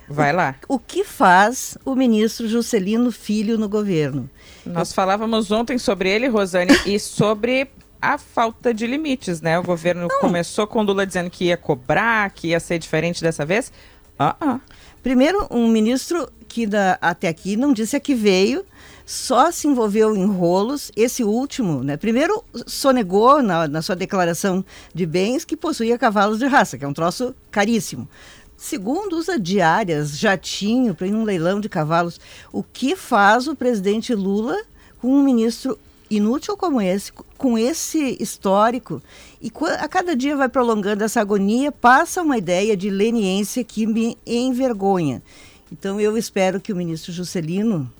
Vai lá. O, o que faz o ministro Juscelino Filho no governo? Nós eu... falávamos ontem sobre ele, Rosane, e sobre a falta de limites, né? O governo Não. começou com Lula dizendo que ia cobrar, que ia ser diferente dessa vez. Ah, uh, -uh. Primeiro, um ministro que da, até aqui não disse a que veio, só se envolveu em rolos. Esse último, né? Primeiro, sonegou na, na sua declaração de bens que possuía cavalos de raça, que é um troço caríssimo. Segundo, usa diárias, jatinho, para ir num leilão de cavalos. O que faz o presidente Lula com um ministro inútil como esse, com esse histórico, e a cada dia vai prolongando essa agonia, passa uma ideia de leniência que me envergonha. Então eu espero que o ministro Juscelino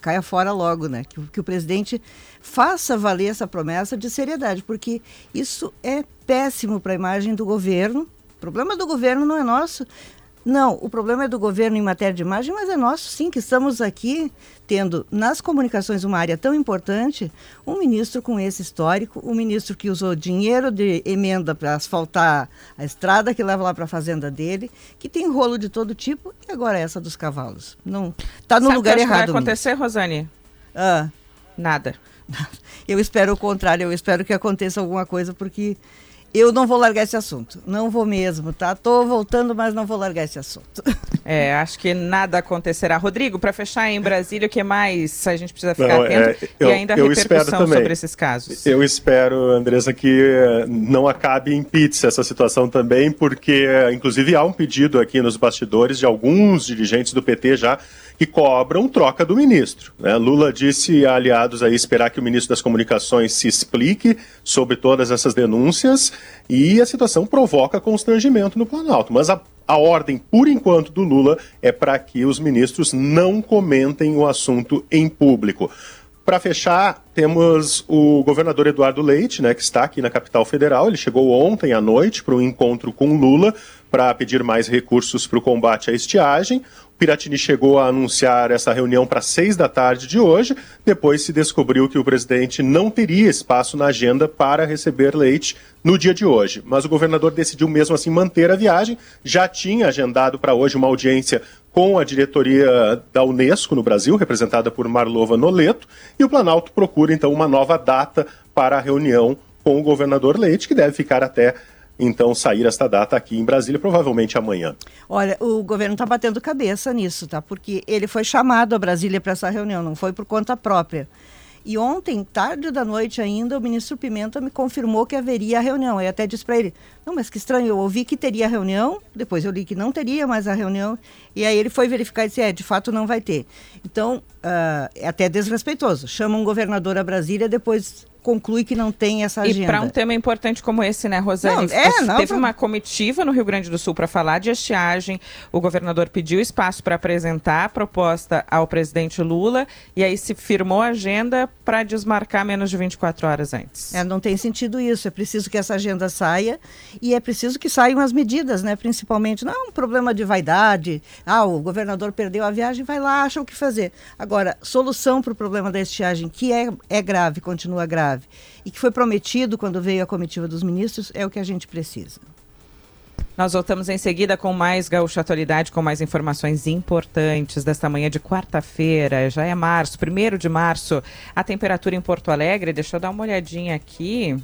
caia fora logo, né? Que, que o presidente faça valer essa promessa de seriedade, porque isso é péssimo para a imagem do governo. O problema do governo não é nosso. Não, o problema é do governo em matéria de imagem, mas é nosso sim, que estamos aqui tendo nas comunicações uma área tão importante, um ministro com esse histórico, um ministro que usou dinheiro de emenda para asfaltar a estrada que leva lá para a fazenda dele, que tem rolo de todo tipo, e agora essa dos cavalos. Não, tá no Sabe lugar que errado. O que vai acontecer. Rosane? Ah. Nada. Eu espero o contrário, eu espero que aconteça alguma coisa, porque eu não vou largar esse assunto. Não vou mesmo, tá? Tô voltando, mas não vou largar esse assunto. É, acho que nada acontecerá. Rodrigo, para fechar em Brasília, o que mais a gente precisa ficar não, atento? É, eu, e ainda a repercussão sobre esses casos. Eu espero, Andressa, que não acabe em pizza essa situação também, porque, inclusive, há um pedido aqui nos bastidores de alguns dirigentes do PT já que cobram troca do ministro. Né? Lula disse a aliados aí esperar que o ministro das Comunicações se explique sobre todas essas denúncias e a situação provoca constrangimento no Planalto. Mas a, a ordem, por enquanto, do Lula é para que os ministros não comentem o assunto em público. Para fechar, temos o governador Eduardo Leite, né, que está aqui na capital federal. Ele chegou ontem à noite para um encontro com Lula para pedir mais recursos para o combate à estiagem. Piratini chegou a anunciar essa reunião para seis da tarde de hoje, depois se descobriu que o presidente não teria espaço na agenda para receber Leite no dia de hoje. Mas o governador decidiu mesmo assim manter a viagem, já tinha agendado para hoje uma audiência com a diretoria da Unesco no Brasil, representada por Marlova Noleto, e o Planalto procura então uma nova data para a reunião com o governador Leite, que deve ficar até então sair esta data aqui em Brasília, provavelmente amanhã. Olha, o governo está batendo cabeça nisso, tá? Porque ele foi chamado a Brasília para essa reunião, não foi por conta própria. E ontem, tarde da noite ainda, o ministro Pimenta me confirmou que haveria a reunião. Eu até disse para ele: Não, mas que estranho, eu ouvi que teria a reunião, depois eu li que não teria mais a reunião, e aí ele foi verificar e disse: É, de fato não vai ter. Então, uh, é até desrespeitoso. Chama um governador a Brasília, depois conclui que não tem essa agenda. E para um tema importante como esse, né, Rosane? Não, é, não, teve uma comitiva no Rio Grande do Sul para falar de estiagem. O governador pediu espaço para apresentar a proposta ao presidente Lula e aí se firmou a agenda para desmarcar menos de 24 horas antes. É, não tem sentido isso. É preciso que essa agenda saia e é preciso que saiam as medidas, né? Principalmente, não é um problema de vaidade. Ah, o governador perdeu a viagem, vai lá, acha o que fazer. Agora, solução para o problema da estiagem, que é, é grave, continua grave grave e que foi prometido quando veio a comitiva dos ministros, é o que a gente precisa. Nós voltamos em seguida com mais Gaúcha Atualidade, com mais informações importantes desta manhã de quarta-feira. Já é março, primeiro de março. A temperatura em Porto Alegre, deixa eu dar uma olhadinha aqui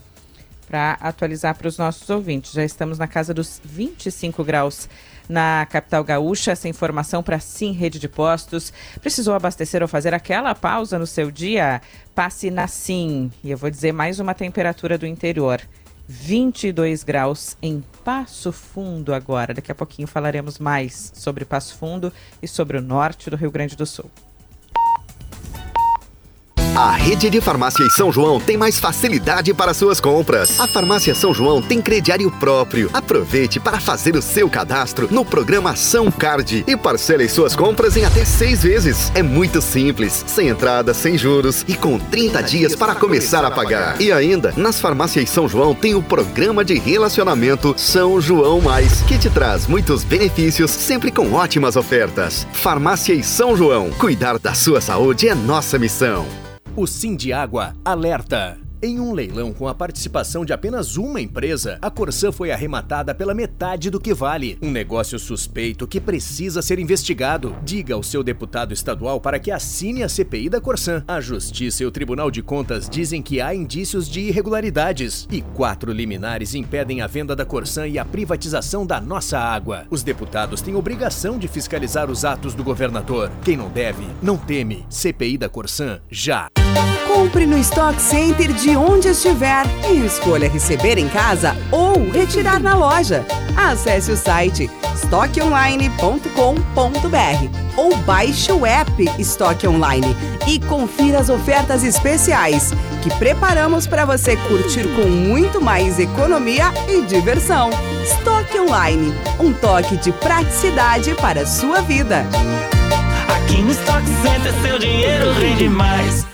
para atualizar para os nossos ouvintes. Já estamos na casa dos 25 graus na capital gaúcha. Essa informação para Sim Rede de Postos. Precisou abastecer ou fazer aquela pausa no seu dia? Passe na Sim. E eu vou dizer mais uma temperatura do interior. 22 graus em Passo Fundo agora. Daqui a pouquinho falaremos mais sobre Passo Fundo e sobre o norte do Rio Grande do Sul. A rede de farmácias São João tem mais facilidade para suas compras. A farmácia São João tem crediário próprio. Aproveite para fazer o seu cadastro no programa São Card e parcele suas compras em até seis vezes. É muito simples, sem entrada, sem juros e com 30 dias para começar a pagar. E ainda, nas farmácias São João tem o programa de relacionamento São João Mais, que te traz muitos benefícios, sempre com ótimas ofertas. Farmácias São João, cuidar da sua saúde é nossa missão. O Sim de Água alerta. Em um leilão com a participação de apenas uma empresa, a Corsã foi arrematada pela metade do que vale. Um negócio suspeito que precisa ser investigado. Diga ao seu deputado estadual para que assine a CPI da Corsã. A Justiça e o Tribunal de Contas dizem que há indícios de irregularidades e quatro liminares impedem a venda da Corsã e a privatização da nossa água. Os deputados têm obrigação de fiscalizar os atos do governador. Quem não deve, não teme. CPI da Corsã, já. Compre no Stock Center de onde estiver e escolha receber em casa ou retirar na loja. Acesse o site estoqueonline.com.br ou baixe o app Estoque Online e confira as ofertas especiais que preparamos para você curtir com muito mais economia e diversão. Estoque Online, um toque de praticidade para a sua vida. Aqui no Stock Center seu dinheiro rende mais.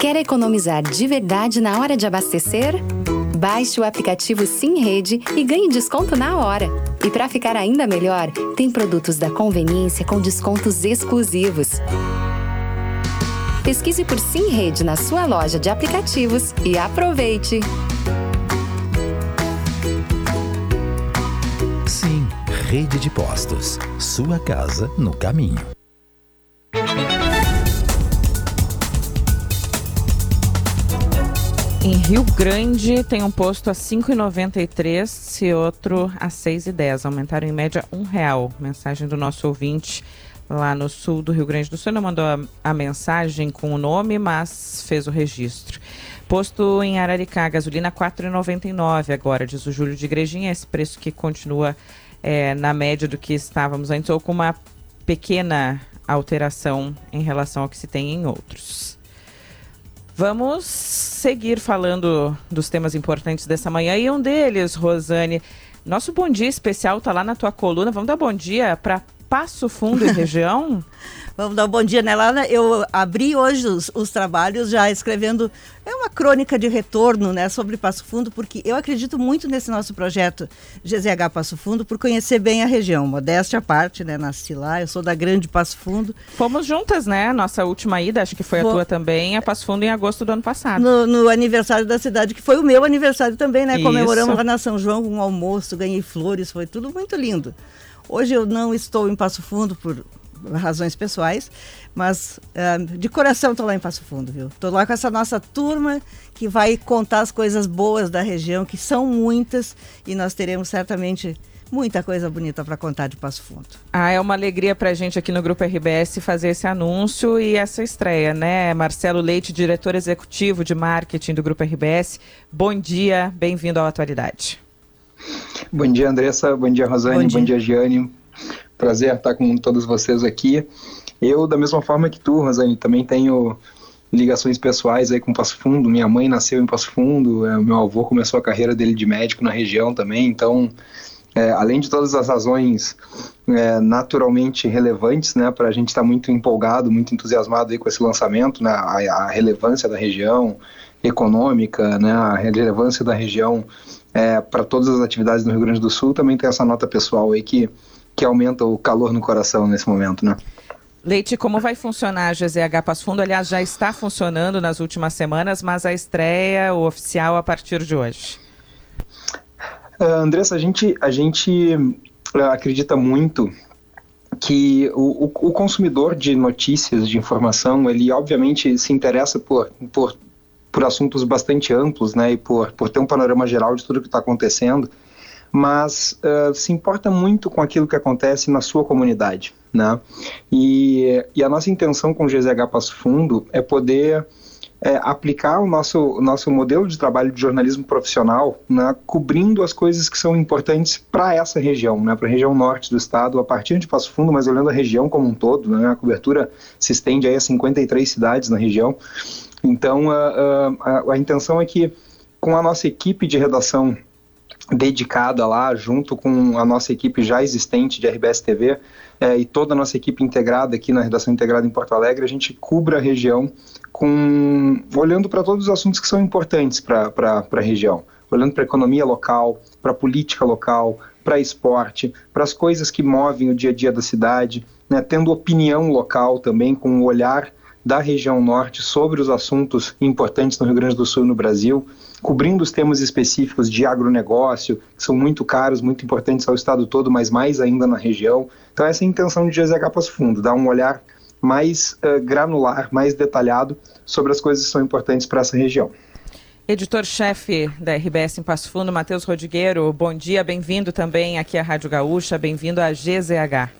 Quer economizar de verdade na hora de abastecer? Baixe o aplicativo Sim Rede e ganhe desconto na hora. E para ficar ainda melhor, tem produtos da conveniência com descontos exclusivos. Pesquise por Sim Rede na sua loja de aplicativos e aproveite! Sim, Rede de Postos. Sua casa no caminho. Em Rio Grande tem um posto a R$ 5,93 e outro a R$ 6,10. Aumentaram em média um real. Mensagem do nosso ouvinte lá no sul do Rio Grande do Sul. Não mandou a, a mensagem com o nome, mas fez o registro. Posto em Araricá, gasolina R$ 4,99 agora, diz o Júlio de Igrejinha. Esse preço que continua é, na média do que estávamos antes ou com uma pequena alteração em relação ao que se tem em outros. Vamos seguir falando dos temas importantes dessa manhã e um deles, Rosane. Nosso bom dia especial está lá na tua coluna. Vamos dar bom dia para Passo Fundo e região? Vamos dar um bom dia, né, Lana? Eu abri hoje os, os, trabalhos já escrevendo é uma crônica de retorno, né, sobre Passo Fundo, porque eu acredito muito nesse nosso projeto GZH Passo Fundo por conhecer bem a região. Modéstia à parte, né, nasci lá, eu sou da Grande Passo Fundo. Fomos juntas, né? Nossa última ida, acho que foi a tua também, a Passo Fundo em agosto do ano passado. No, no aniversário da cidade, que foi o meu aniversário também, né? Isso. Comemoramos lá na São João um almoço, ganhei flores, foi tudo muito lindo. Hoje eu não estou em Passo Fundo por razões pessoais, mas uh, de coração estou lá em Passo Fundo, viu? Estou lá com essa nossa turma que vai contar as coisas boas da região, que são muitas, e nós teremos certamente muita coisa bonita para contar de Passo Fundo. Ah, é uma alegria para a gente aqui no Grupo RBS fazer esse anúncio e essa estreia, né? Marcelo Leite, diretor executivo de marketing do Grupo RBS. Bom dia, bem-vindo ao Atualidade. Bom dia, Andressa. Bom dia, Rosane. Bom dia, Bom dia Giane. Prazer estar com todos vocês aqui. Eu, da mesma forma que tu, Rosane, também tenho ligações pessoais aí com Passo Fundo. Minha mãe nasceu em Passo Fundo, é, meu avô começou a carreira dele de médico na região também, então, é, além de todas as razões é, naturalmente relevantes, né, para a gente estar tá muito empolgado, muito entusiasmado aí com esse lançamento, né, a, a relevância da região econômica, né, a relevância da região é, para todas as atividades no Rio Grande do Sul, também tem essa nota pessoal aí que que aumenta o calor no coração nesse momento, né? Leite, como vai funcionar a GZH Passo Fundo? Aliás, já está funcionando nas últimas semanas, mas a estreia, o oficial, a partir de hoje. Uh, Andressa, a gente, a gente uh, acredita muito que o, o, o, consumidor de notícias, de informação, ele obviamente se interessa por, por, por assuntos bastante amplos, né, e por, por ter um panorama geral de tudo que está acontecendo mas uh, se importa muito com aquilo que acontece na sua comunidade, né? E, e a nossa intenção com o GZH Passo Fundo é poder é, aplicar o nosso, o nosso modelo de trabalho de jornalismo profissional, né, cobrindo as coisas que são importantes para essa região, né, para a região norte do estado, a partir de Passo Fundo, mas olhando a região como um todo, né, a cobertura se estende aí a 53 cidades na região. Então, a, a, a intenção é que, com a nossa equipe de redação dedicada lá, junto com a nossa equipe já existente de RBS TV é, e toda a nossa equipe integrada aqui na redação integrada em Porto Alegre, a gente cubra a região com olhando para todos os assuntos que são importantes para a região, olhando para a economia local, para a política local, para esporte, para as coisas que movem o dia a dia da cidade, né, tendo opinião local também, com o olhar da região norte sobre os assuntos importantes no Rio Grande do Sul e no Brasil, cobrindo os temas específicos de agronegócio, que são muito caros, muito importantes ao estado todo, mas mais ainda na região. Então essa é a intenção de GZH Passo Fundo, dar um olhar mais uh, granular, mais detalhado sobre as coisas que são importantes para essa região. Editor-chefe da RBS em Passo Fundo, Matheus Rodrigueiro, bom dia, bem-vindo também aqui à Rádio Gaúcha, bem-vindo à GZH.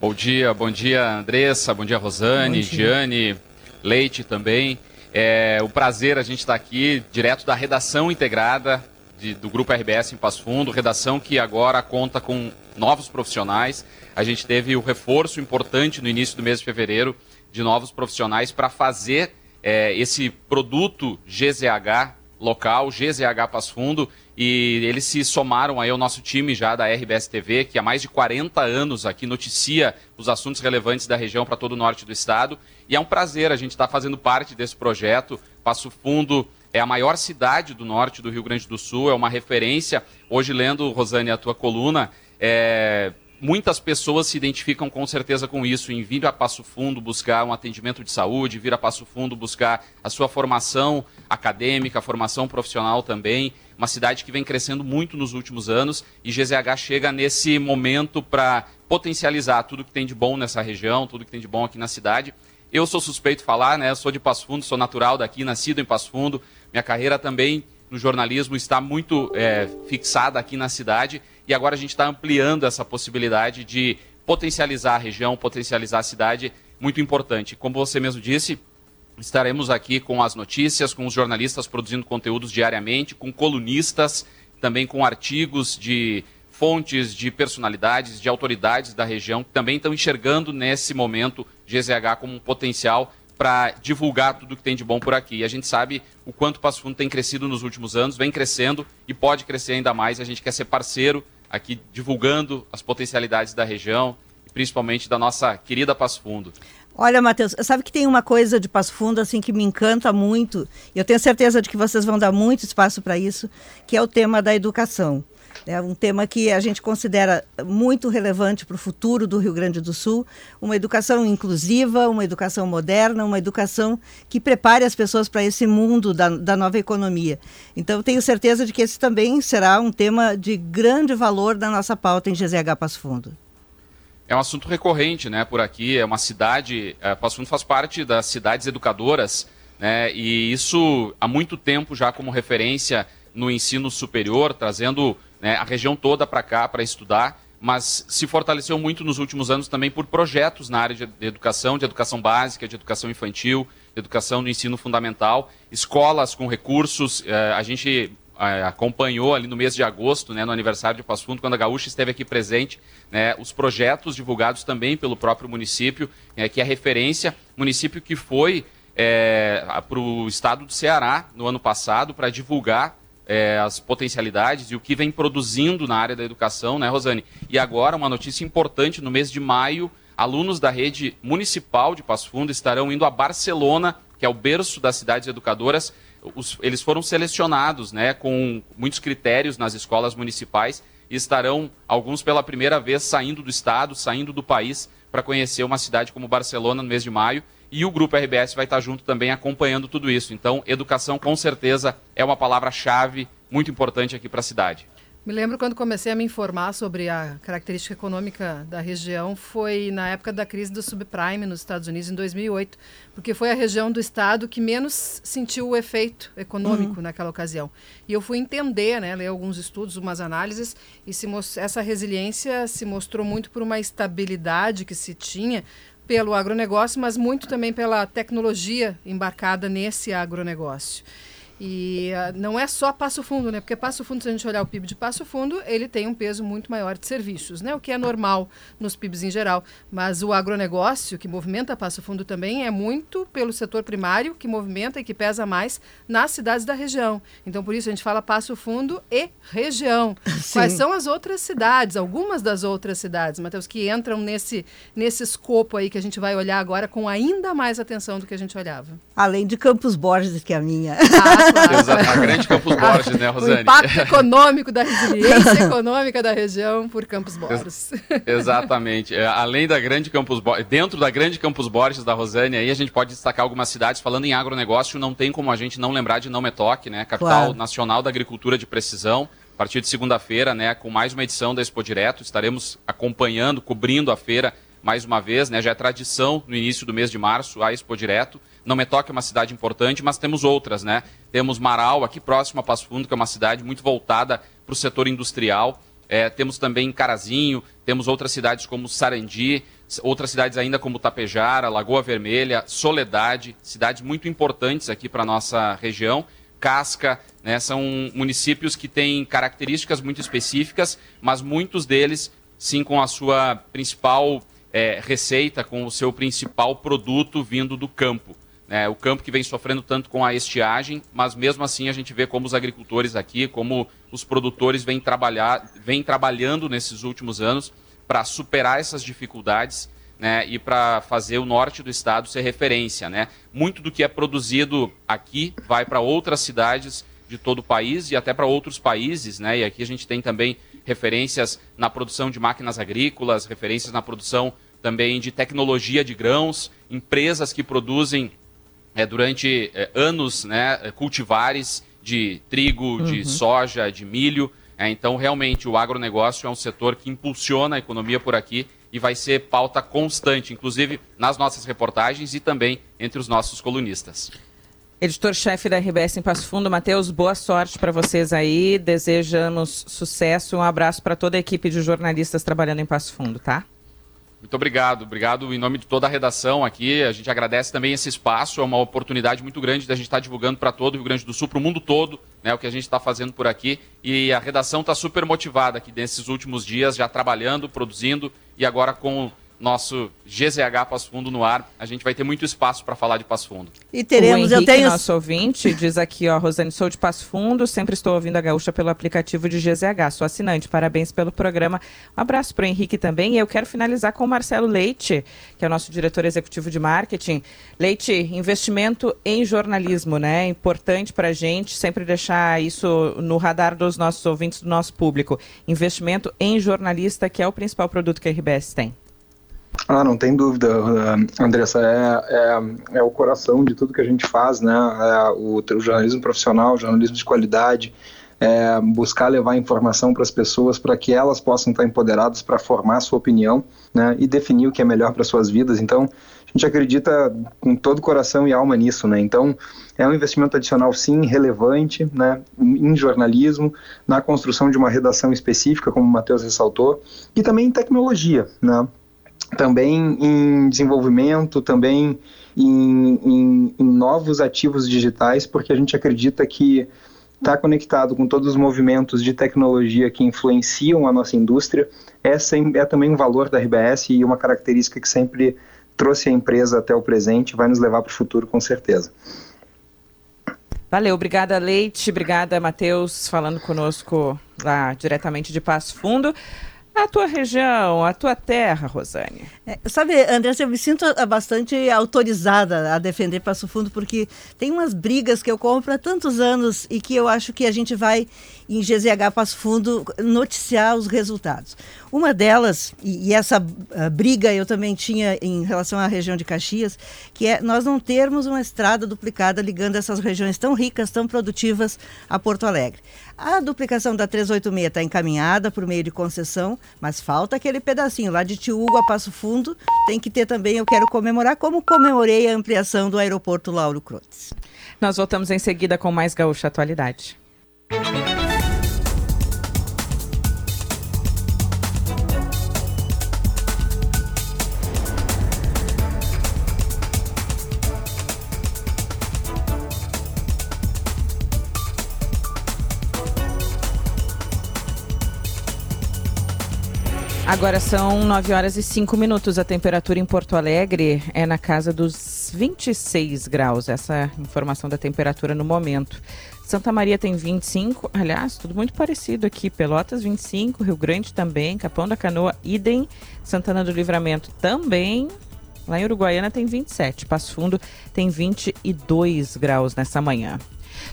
Bom dia, bom dia Andressa, bom dia Rosane, bom dia. Giane, Leite também. É um prazer a gente estar aqui direto da redação integrada de, do Grupo RBS em Passo Fundo, redação que agora conta com novos profissionais. A gente teve o reforço importante no início do mês de fevereiro de novos profissionais para fazer é, esse produto GZH local, GZH Passo Fundo, e eles se somaram aí ao nosso time já da RBS TV, que há mais de 40 anos aqui noticia os assuntos relevantes da região para todo o norte do estado. E é um prazer a gente estar tá fazendo parte desse projeto. Passo Fundo é a maior cidade do norte do Rio Grande do Sul, é uma referência. Hoje, lendo, Rosane, a tua coluna, é, muitas pessoas se identificam com certeza com isso, em vir a Passo Fundo buscar um atendimento de saúde, vir a Passo Fundo buscar a sua formação acadêmica, formação profissional também. Uma cidade que vem crescendo muito nos últimos anos e GZH chega nesse momento para potencializar tudo que tem de bom nessa região, tudo que tem de bom aqui na cidade. Eu sou suspeito falar, né? Sou de Passo Fundo, sou natural daqui, nascido em Passo Fundo. Minha carreira também no jornalismo está muito é, fixada aqui na cidade e agora a gente está ampliando essa possibilidade de potencializar a região, potencializar a cidade, muito importante. Como você mesmo disse, estaremos aqui com as notícias, com os jornalistas produzindo conteúdos diariamente, com colunistas, também com artigos de fontes, de personalidades, de autoridades da região, que também estão enxergando nesse momento GZH como um potencial para divulgar tudo que tem de bom por aqui. E a gente sabe o quanto o Passo Fundo tem crescido nos últimos anos, vem crescendo e pode crescer ainda mais. A gente quer ser parceiro aqui divulgando as potencialidades da região e principalmente da nossa querida Passo Fundo. Olha, Matheus, sabe que tem uma coisa de Passo Fundo assim que me encanta muito, e eu tenho certeza de que vocês vão dar muito espaço para isso, que é o tema da educação. É um tema que a gente considera muito relevante para o futuro do Rio Grande do Sul. Uma educação inclusiva, uma educação moderna, uma educação que prepare as pessoas para esse mundo da, da nova economia. Então, tenho certeza de que esse também será um tema de grande valor da nossa pauta em GZH Passo Fundo. É um assunto recorrente, né, por aqui. É uma cidade, é, Passo Fundo faz parte das cidades educadoras, né, e isso há muito tempo já como referência no ensino superior, trazendo né, a região toda para cá para estudar, mas se fortaleceu muito nos últimos anos também por projetos na área de educação, de educação básica, de educação infantil, de educação no ensino fundamental, escolas com recursos. Eh, a gente eh, acompanhou ali no mês de agosto, né, no aniversário de Passo Fundo, quando a Gaúcha esteve aqui presente, né, os projetos divulgados também pelo próprio município, eh, que é referência, município que foi é, para o estado do Ceará no ano passado para divulgar é, as potencialidades e o que vem produzindo na área da educação, né, Rosane? E agora, uma notícia importante: no mês de maio, alunos da rede municipal de Passo Fundo estarão indo a Barcelona, que é o berço das cidades educadoras. Os, eles foram selecionados né, com muitos critérios nas escolas municipais e estarão, alguns pela primeira vez, saindo do estado, saindo do país, para conhecer uma cidade como Barcelona no mês de maio. E o Grupo RBS vai estar junto também acompanhando tudo isso. Então, educação, com certeza, é uma palavra-chave muito importante aqui para a cidade. Me lembro quando comecei a me informar sobre a característica econômica da região foi na época da crise do subprime nos Estados Unidos em 2008, porque foi a região do estado que menos sentiu o efeito econômico uhum. naquela ocasião. E eu fui entender, né, ler alguns estudos, umas análises e se essa resiliência se mostrou muito por uma estabilidade que se tinha pelo agronegócio, mas muito também pela tecnologia embarcada nesse agronegócio. E uh, não é só Passo Fundo, né? Porque Passo Fundo, se a gente olhar o PIB de Passo Fundo, ele tem um peso muito maior de serviços, né? O que é normal nos PIBs em geral. Mas o agronegócio, que movimenta Passo Fundo também, é muito pelo setor primário, que movimenta e que pesa mais nas cidades da região. Então, por isso, a gente fala Passo Fundo e região. Sim. Quais são as outras cidades, algumas das outras cidades, Matheus, que entram nesse, nesse escopo aí que a gente vai olhar agora com ainda mais atenção do que a gente olhava? Além de Campos Borges, que é a minha. Ah, Exato, a grande Campos Borges, né, Rosane? O impacto econômico da resiliência econômica da região por Campos Borges. Exatamente. É, além da grande Campos Borges, dentro da grande Campos Borges da Rosane, aí a gente pode destacar algumas cidades. Falando em agronegócio, não tem como a gente não lembrar de Não Metoque, né? Capital claro. nacional da agricultura de precisão. A partir de segunda-feira, né, com mais uma edição da Expo Direto, estaremos acompanhando, cobrindo a feira mais uma vez, né? Já é tradição no início do mês de março a Expo Direto. Não me toque é uma cidade importante, mas temos outras, né? Temos Marau, aqui próximo a Passo Fundo, que é uma cidade muito voltada para o setor industrial. É, temos também Carazinho, temos outras cidades como Sarandi, outras cidades ainda como Tapejara, Lagoa Vermelha, Soledade, cidades muito importantes aqui para a nossa região. Casca, né, são municípios que têm características muito específicas, mas muitos deles, sim, com a sua principal é, receita, com o seu principal produto vindo do campo. É, o campo que vem sofrendo tanto com a estiagem, mas mesmo assim a gente vê como os agricultores aqui, como os produtores vêm, trabalhar, vêm trabalhando nesses últimos anos para superar essas dificuldades né, e para fazer o norte do estado ser referência. Né? Muito do que é produzido aqui vai para outras cidades de todo o país e até para outros países. Né? E aqui a gente tem também referências na produção de máquinas agrícolas, referências na produção também de tecnologia de grãos, empresas que produzem é, durante é, anos né, cultivares de trigo, uhum. de soja, de milho. É, então, realmente, o agronegócio é um setor que impulsiona a economia por aqui e vai ser pauta constante, inclusive nas nossas reportagens e também entre os nossos colunistas. Editor-chefe da RBS em Passo Fundo, Matheus, boa sorte para vocês aí. Desejamos sucesso. Um abraço para toda a equipe de jornalistas trabalhando em Passo Fundo, tá? Muito obrigado, obrigado em nome de toda a redação aqui. A gente agradece também esse espaço, é uma oportunidade muito grande da gente estar divulgando para todo o Rio Grande do Sul, para o mundo todo, né, o que a gente está fazendo por aqui. E a redação está super motivada aqui nesses últimos dias, já trabalhando, produzindo e agora com nosso GZH Passo Fundo no ar. A gente vai ter muito espaço para falar de Passo Fundo. E teremos, o Henrique, eu tenho nosso ouvinte, diz aqui, ó, Rosane, sou de Passo Fundo, sempre estou ouvindo a Gaúcha pelo aplicativo de GZH, sou assinante, parabéns pelo programa. Um abraço para o Henrique também, e eu quero finalizar com o Marcelo Leite, que é o nosso diretor executivo de marketing. Leite, investimento em jornalismo, né? É importante para a gente sempre deixar isso no radar dos nossos ouvintes, do nosso público. Investimento em jornalista, que é o principal produto que a RBS tem. Ah, não tem dúvida, uh, Andressa, é, é, é, o coração de tudo que a gente faz, né? É o, o jornalismo profissional, o jornalismo de qualidade, é buscar levar informação para as pessoas para que elas possam estar empoderadas para formar sua opinião né? e definir o que é melhor para suas vidas. Então, a gente acredita com todo coração e alma nisso, né? Então, é um investimento adicional, sim, relevante, né? Em jornalismo, na construção de uma redação específica, como o Matheus ressaltou, e também em tecnologia, né? Também em desenvolvimento, também em, em, em, novos ativos digitais, porque a gente acredita que estar tá conectado com todos os movimentos de tecnologia que influenciam a nossa indústria é, sem, é também um valor da RBS e uma característica que sempre trouxe a empresa até o presente e vai nos levar para o futuro com certeza. Valeu, obrigada Leite, obrigada Matheus, falando conosco lá diretamente de Passo Fundo. A tua região, a tua terra, Rosane. É, sabe, Andressa, eu me sinto bastante autorizada a defender Passo Fundo, porque tem umas brigas que eu compro há tantos anos e que eu acho que a gente vai, em GZH Passo Fundo, noticiar os resultados. Uma delas, e, e essa uh, briga eu também tinha em relação à região de Caxias, que é nós não termos uma estrada duplicada ligando essas regiões tão ricas, tão produtivas a Porto Alegre. A duplicação da 386 está encaminhada por meio de concessão, mas falta aquele pedacinho lá de Tiúgo a Passo Fundo. Tem que ter também, eu quero comemorar, como comemorei a ampliação do aeroporto Lauro Crotes. Nós voltamos em seguida com mais Gaúcha Atualidade. Agora são 9 horas e 5 minutos. A temperatura em Porto Alegre é na casa dos 26 graus. Essa informação da temperatura no momento. Santa Maria tem 25, aliás, tudo muito parecido aqui. Pelotas 25, Rio Grande também, Capão da Canoa, idem, Santana do Livramento também. Lá em Uruguaiana tem 27, Passo Fundo tem 22 graus nessa manhã.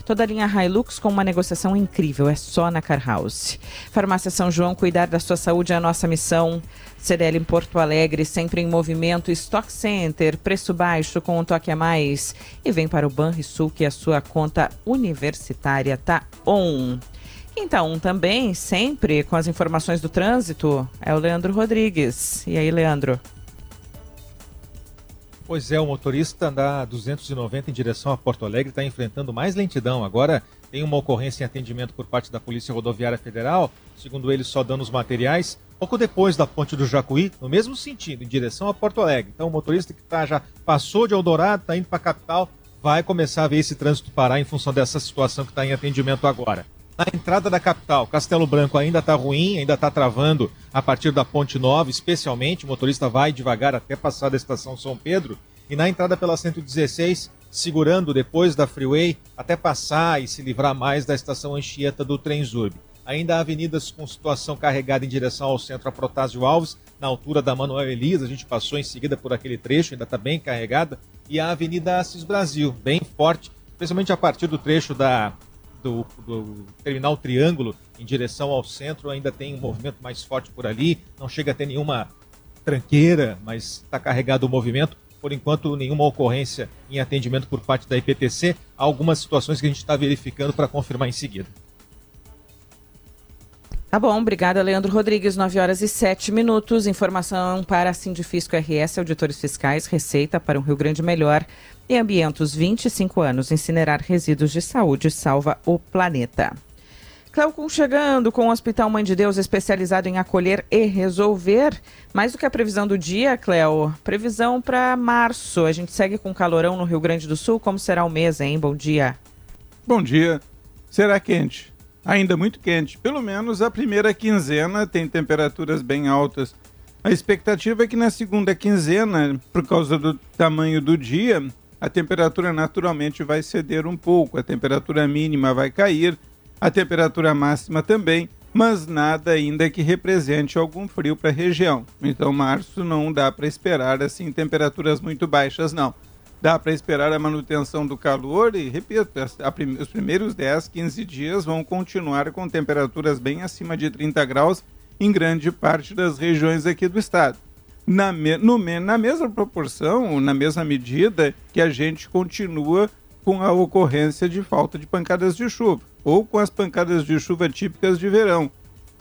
Toda a linha Hilux com uma negociação incrível, é só na Car House. Farmácia São João, cuidar da sua saúde é a nossa missão. CDL em Porto Alegre, sempre em movimento. Stock Center, preço baixo com um toque a mais. E vem para o Banrisul que a sua conta universitária tá on. On também, sempre com as informações do trânsito, é o Leandro Rodrigues. E aí, Leandro? Pois é, o motorista da 290 em direção a Porto Alegre está enfrentando mais lentidão. Agora tem uma ocorrência em atendimento por parte da Polícia Rodoviária Federal, segundo eles, só danos materiais, pouco depois da ponte do Jacuí, no mesmo sentido, em direção a Porto Alegre. Então o motorista que tá, já passou de Eldorado, está indo para a capital, vai começar a ver esse trânsito parar em função dessa situação que está em atendimento agora. Na entrada da capital, Castelo Branco ainda está ruim, ainda está travando a partir da Ponte Nova, especialmente. O motorista vai devagar até passar da estação São Pedro. E na entrada pela 116, segurando depois da freeway até passar e se livrar mais da estação Anchieta do Trenzurb. Ainda há avenidas com situação carregada em direção ao centro a Protásio Alves, na altura da Manuel Elisa. A gente passou em seguida por aquele trecho, ainda está bem carregada. E a Avenida Assis Brasil, bem forte, especialmente a partir do trecho da do, do, terminal Triângulo em direção ao centro ainda tem um movimento mais forte por ali. Não chega a ter nenhuma tranqueira, mas está carregado o movimento. Por enquanto, nenhuma ocorrência em atendimento por parte da IPTC. Há algumas situações que a gente está verificando para confirmar em seguida. Tá bom, obrigada, Leandro Rodrigues. 9 horas e 7 minutos. Informação para a Sindifisco RS, auditores fiscais, receita para um Rio Grande melhor. E Ambientos, 25 anos, incinerar resíduos de saúde salva o planeta. Cleocum chegando com o Hospital Mãe de Deus especializado em acolher e resolver. Mais do que a previsão do dia, Cleo, previsão para março. A gente segue com calorão no Rio Grande do Sul. Como será o mês, hein? Bom dia. Bom dia. Será quente. Ainda muito quente. Pelo menos a primeira quinzena tem temperaturas bem altas. A expectativa é que na segunda quinzena, por causa do tamanho do dia, a temperatura naturalmente vai ceder um pouco, a temperatura mínima vai cair, a temperatura máxima também, mas nada ainda que represente algum frio para a região. Então, março não dá para esperar assim temperaturas muito baixas, não. Dá para esperar a manutenção do calor e, repito, os primeiros 10, 15 dias vão continuar com temperaturas bem acima de 30 graus em grande parte das regiões aqui do estado na, me, no, na mesma proporção, na mesma medida que a gente continua com a ocorrência de falta de pancadas de chuva, ou com as pancadas de chuva típicas de verão.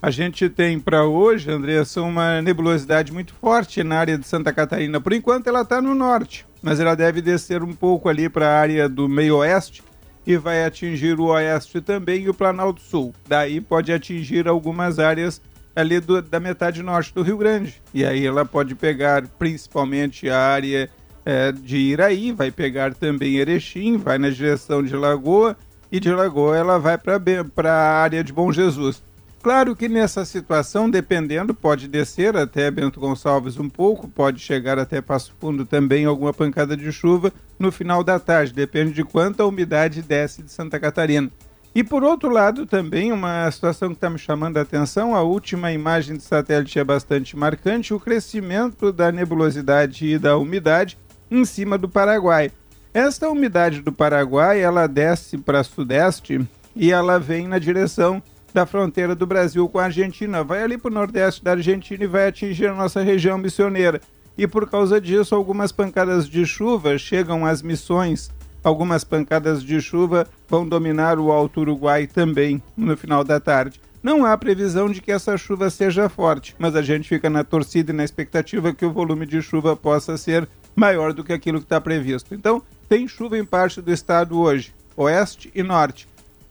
A gente tem para hoje, Andressa, uma nebulosidade muito forte na área de Santa Catarina. Por enquanto ela está no norte, mas ela deve descer um pouco ali para a área do meio-oeste e vai atingir o oeste também e o Planalto Sul. Daí pode atingir algumas áreas ali do, da metade norte do Rio Grande. E aí ela pode pegar principalmente a área é, de Iraí, vai pegar também Erechim, vai na direção de Lagoa, e de Lagoa ela vai para a área de Bom Jesus. Claro que nessa situação, dependendo, pode descer até Bento Gonçalves um pouco, pode chegar até Passo Fundo também alguma pancada de chuva no final da tarde, depende de quanta umidade desce de Santa Catarina. E por outro lado, também uma situação que está me chamando a atenção, a última imagem de satélite é bastante marcante, o crescimento da nebulosidade e da umidade em cima do Paraguai. Esta umidade do Paraguai, ela desce para sudeste e ela vem na direção da fronteira do Brasil com a Argentina, vai ali para o nordeste da Argentina e vai atingir a nossa região missioneira. E por causa disso, algumas pancadas de chuva chegam às missões Algumas pancadas de chuva vão dominar o Alto Uruguai também no final da tarde. Não há previsão de que essa chuva seja forte, mas a gente fica na torcida e na expectativa que o volume de chuva possa ser maior do que aquilo que está previsto. Então, tem chuva em parte do estado hoje, oeste e norte.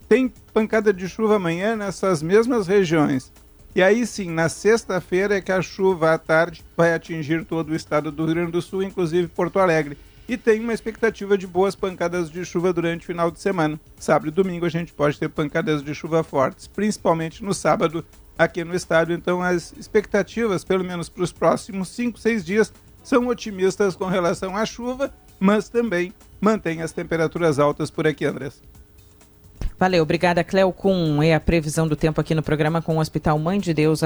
Tem pancada de chuva amanhã nessas mesmas regiões. E aí sim, na sexta-feira é que a chuva à tarde vai atingir todo o estado do Rio Grande do Sul, inclusive Porto Alegre e tem uma expectativa de boas pancadas de chuva durante o final de semana. Sábado e domingo a gente pode ter pancadas de chuva fortes, principalmente no sábado aqui no estado. Então, as expectativas, pelo menos para os próximos 5, 6 dias, são otimistas com relação à chuva, mas também mantém as temperaturas altas por aqui, Andressa. Valeu, obrigada, Cleo Kuhn. É a previsão do tempo aqui no programa com o Hospital Mãe de Deus,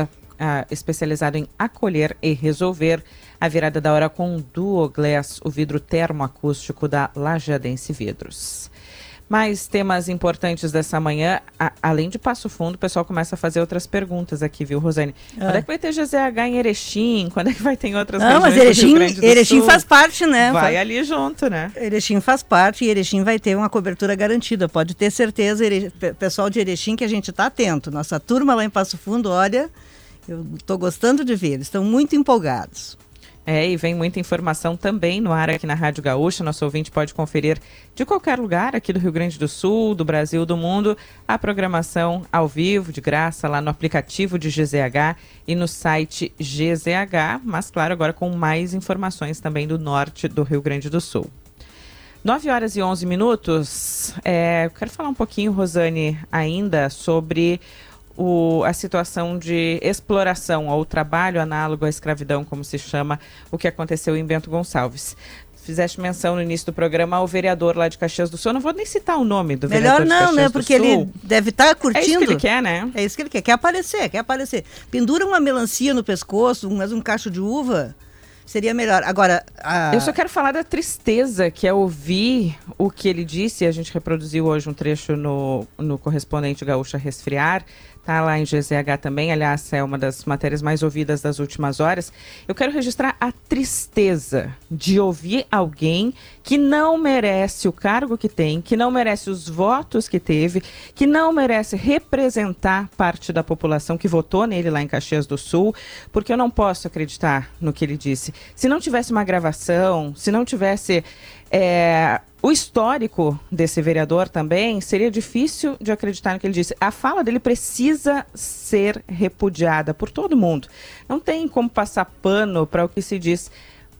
especializado em acolher e resolver. A virada da hora com Duoglass, o vidro termoacústico da Lajadense Vidros. Mais temas importantes dessa manhã, a, além de Passo Fundo, o pessoal começa a fazer outras perguntas aqui, viu, Rosane? É. Quando é que vai ter GZH em Erechim? Quando é que vai ter em outras Não, mas Erechim, Erechim faz parte, né? Vai ali junto, né? Erechim faz parte e Erechim vai ter uma cobertura garantida. Pode ter certeza, Ere... pessoal de Erechim, que a gente está atento. Nossa turma lá em Passo Fundo, olha, eu estou gostando de ver, eles estão muito empolgados. É, e vem muita informação também no ar aqui na Rádio Gaúcha. Nosso ouvinte pode conferir de qualquer lugar aqui do Rio Grande do Sul, do Brasil, do mundo, a programação ao vivo, de graça, lá no aplicativo de GZH e no site GZH, mas claro, agora com mais informações também do norte do Rio Grande do Sul. 9 horas e 11 minutos. É, eu quero falar um pouquinho, Rosane, ainda sobre o, a situação de exploração ou trabalho análogo à escravidão, como se chama, o que aconteceu em Bento Gonçalves fizeste menção no início do programa ao vereador lá de Caxias do Sul. Eu não vou nem citar o nome do Melhor vereador não, de Caxias né? Porque ele deve estar tá curtindo. É isso que ele quer, né? É isso que ele quer. Quer aparecer, quer aparecer. Pendura uma melancia no pescoço, mas um cacho de uva seria melhor. Agora, a... eu só quero falar da tristeza que é ouvir o que ele disse. A gente reproduziu hoje um trecho no, no correspondente Gaúcha Resfriar Está lá em GZH também, aliás, é uma das matérias mais ouvidas das últimas horas. Eu quero registrar a tristeza de ouvir alguém que não merece o cargo que tem, que não merece os votos que teve, que não merece representar parte da população que votou nele lá em Caxias do Sul, porque eu não posso acreditar no que ele disse. Se não tivesse uma gravação, se não tivesse é, o histórico desse vereador também seria difícil de acreditar no que ele disse. A fala dele precisa ser repudiada por todo mundo. Não tem como passar pano para o que se diz.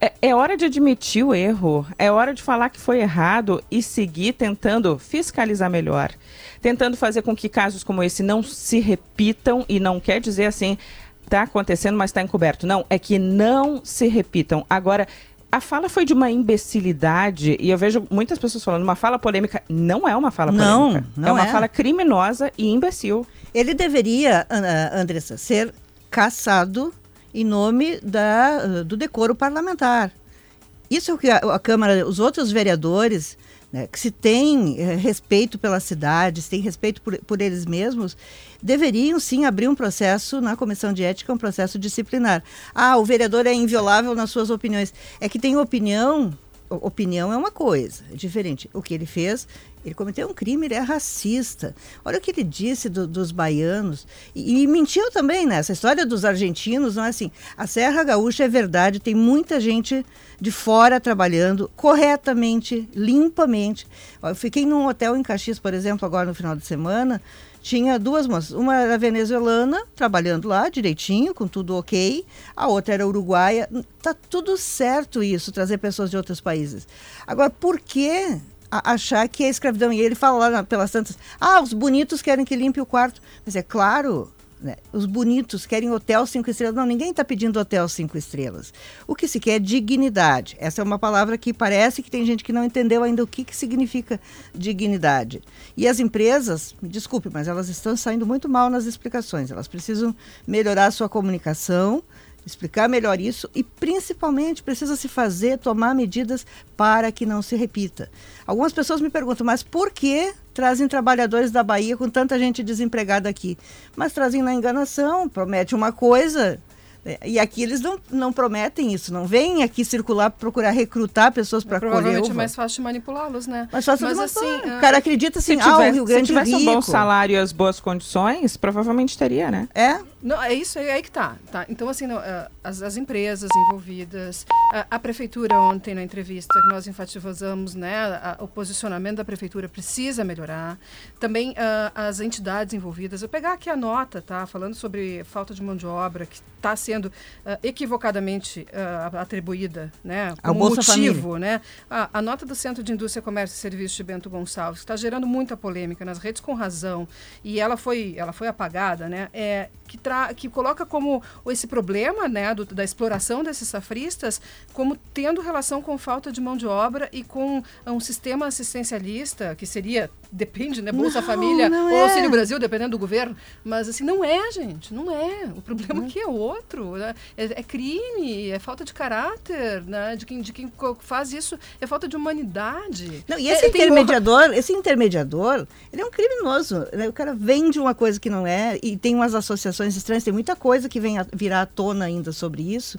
É, é, hora de admitir o erro, é hora de falar que foi errado e seguir tentando fiscalizar melhor, tentando fazer com que casos como esse não se repitam e não quer dizer assim, está acontecendo, mas está encoberto. Não, é que não se repitam. Agora, a fala foi de uma imbecilidade e eu vejo muitas pessoas falando uma fala polêmica. Não é uma fala polêmica. Não, não é uma é. fala criminosa e imbecil. Ele deveria, Andressa, ser caçado em nome da, do decoro parlamentar. Isso é o que a, a Câmara, os outros vereadores né, que se tem eh, respeito pela cidade, se tem respeito por, por eles mesmos, deveriam sim abrir um processo na comissão de ética, um processo disciplinar. Ah, o vereador é inviolável nas suas opiniões. É que tem opinião, opinião é uma coisa, é diferente. O que ele fez ele cometeu um crime, ele é racista. Olha o que ele disse do, dos baianos. E, e, mentiu também, né? Essa história dos argentinos não é assim. A Serra Gaúcha é verdade, tem muita gente de fora trabalhando corretamente, limpamente. Eu fiquei num hotel em Caxias, por exemplo, agora no final de semana. Tinha duas moças. Uma era venezuelana, trabalhando lá direitinho, com tudo ok. A outra era uruguaia. Tá tudo certo isso, trazer pessoas de outros países. Agora, por que achar que é escravidão. E ele fala lá pelas tantas, ah, os bonitos querem que limpe o quarto. Mas é claro, né, os bonitos querem hotel cinco estrelas. Não, ninguém está pedindo hotel cinco estrelas. O que se quer é dignidade. Essa é uma palavra que parece que tem gente que não entendeu ainda o que, que significa dignidade. E as empresas, desculpe, mas elas estão saindo muito mal nas explicações. Elas precisam melhorar a sua comunicação, explicar melhor isso e, principalmente, precisa se fazer, tomar medidas para que não se repita. Algumas pessoas me perguntam, mas por que trazem trabalhadores da Bahia com tanta gente desempregada aqui? Mas trazem na enganação, promete uma coisa, é, e aqui eles não, não prometem isso, não vêm aqui circular procurar recrutar pessoas para colher Provavelmente é mais fácil manipulá-los, né? Mais fácil Mas, assim, o cara acredita assim, se tivesse, ah, o Rio Grande se tivesse rico. um bom salário e as boas condições, provavelmente teria, né? É? Não, é isso, é aí que tá. tá. Então, assim, não, uh, as, as, empresas envolvidas, uh, a prefeitura ontem na entrevista que nós enfatizamos, né, a, a, o posicionamento da prefeitura precisa melhorar. Também uh, as entidades envolvidas. Eu pegar aqui a nota, tá, falando sobre falta de mão de obra que está sendo equivocadamente atribuída, né, como motivo, né. A, a, nota do Centro de Indústria, Comércio e Serviços de Bento Gonçalves está gerando muita polêmica nas redes com razão e ela foi, ela foi apagada, né, é que que coloca como esse problema né, do, da exploração desses safristas como tendo relação com falta de mão de obra e com um sistema assistencialista, que seria, depende, né? Bolsa Não, Família não ou é. Auxílio Brasil, dependendo do governo. Mas assim, não é, gente, não é. O problema aqui é outro. né? É, é crime, é falta de caráter, né? De quem, de quem faz isso, é falta de humanidade. Não, e esse É, tem- intermediador, esse intermediador, ele é um criminoso. né? O cara vende uma coisa que não é e tem umas associações estranhas, tem muita coisa que vem a, virar à tona ainda sobre isso.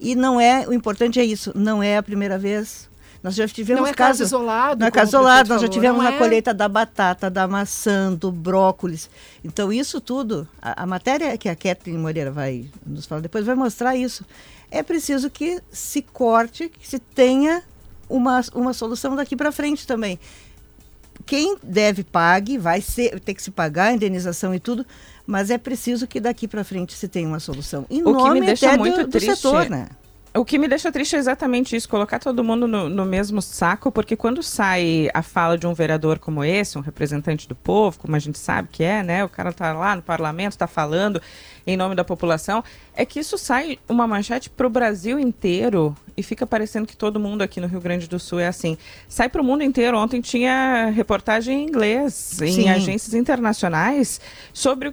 E não é, o importante é isso, não é a primeira vez. Nós já tivemos Não é caso casos- isolado, Não é caso isolado, nós já tivemos não na é- colheita da batata, da maçã, do brócolis. Então, isso tudo, a, a matéria que a Kathleen Moreira vai nos falar depois vai mostrar isso. É preciso que se corte, que se tenha uma, uma solução daqui para frente também. Quem deve pague, vai ser, ter que se pagar a indenização e tudo, mas é preciso que daqui para frente se tenha uma solução. Em O que me deixa muito do, do triste. setor, né? O que me deixa triste é exatamente isso, colocar todo mundo no, no mesmo saco, porque quando sai a fala de um vereador como esse, um representante do povo, como a gente sabe que é, né? O cara tá lá no parlamento, tá falando em nome da população, é que isso sai uma manchete pro Brasil inteiro e fica parecendo que todo mundo aqui no Rio Grande do Sul é assim. Sai pro mundo inteiro. Ontem tinha reportagem em inglês, em Sim. agências internacionais, sobre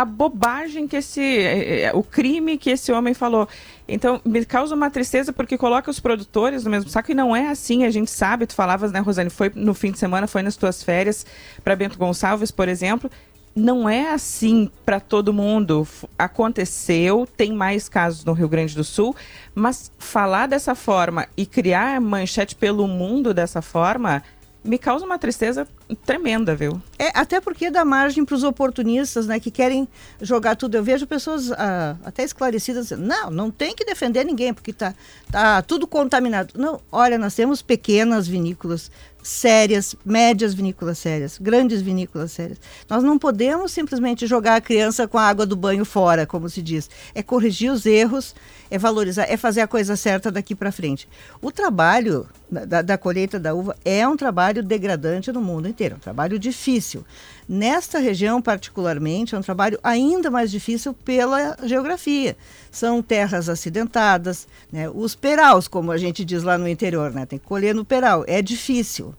a bobagem que esse. eh, eh, o crime que esse homem falou. Então, me causa uma tristeza porque coloca os produtores no mesmo saco e não é assim, a gente sabe, tu falavas, né, Rosane, foi no fim de semana, foi nas tuas férias para Bento Gonçalves, por exemplo. Não é assim para todo mundo. Aconteceu, tem mais casos no Rio Grande do Sul, mas falar dessa forma e criar manchete pelo mundo dessa forma me causa uma tristeza tremenda, viu? É, até porque dá margem para os oportunistas, né, que querem jogar tudo. Eu vejo pessoas ah, até esclarecidas dizendo, não, não tem que defender ninguém, porque tá, tá tudo contaminado. Não, olha, nós temos pequenas vinícolas sérias, médias vinícolas sérias, grandes vinícolas sérias. Nós não podemos simplesmente jogar a criança com a água do banho fora, como se diz. É corrigir os erros, é valorizar, é fazer a coisa certa daqui para frente. O trabalho da, da- colheita da uva é um trabalho degradante no mundo inteiro, um trabalho difícil. Nesta região, particularmente, é um trabalho ainda mais difícil pela geografia. São terras acidentadas, né? os peraus, como a gente diz lá no interior, né? tem que colher no peral, é difícil.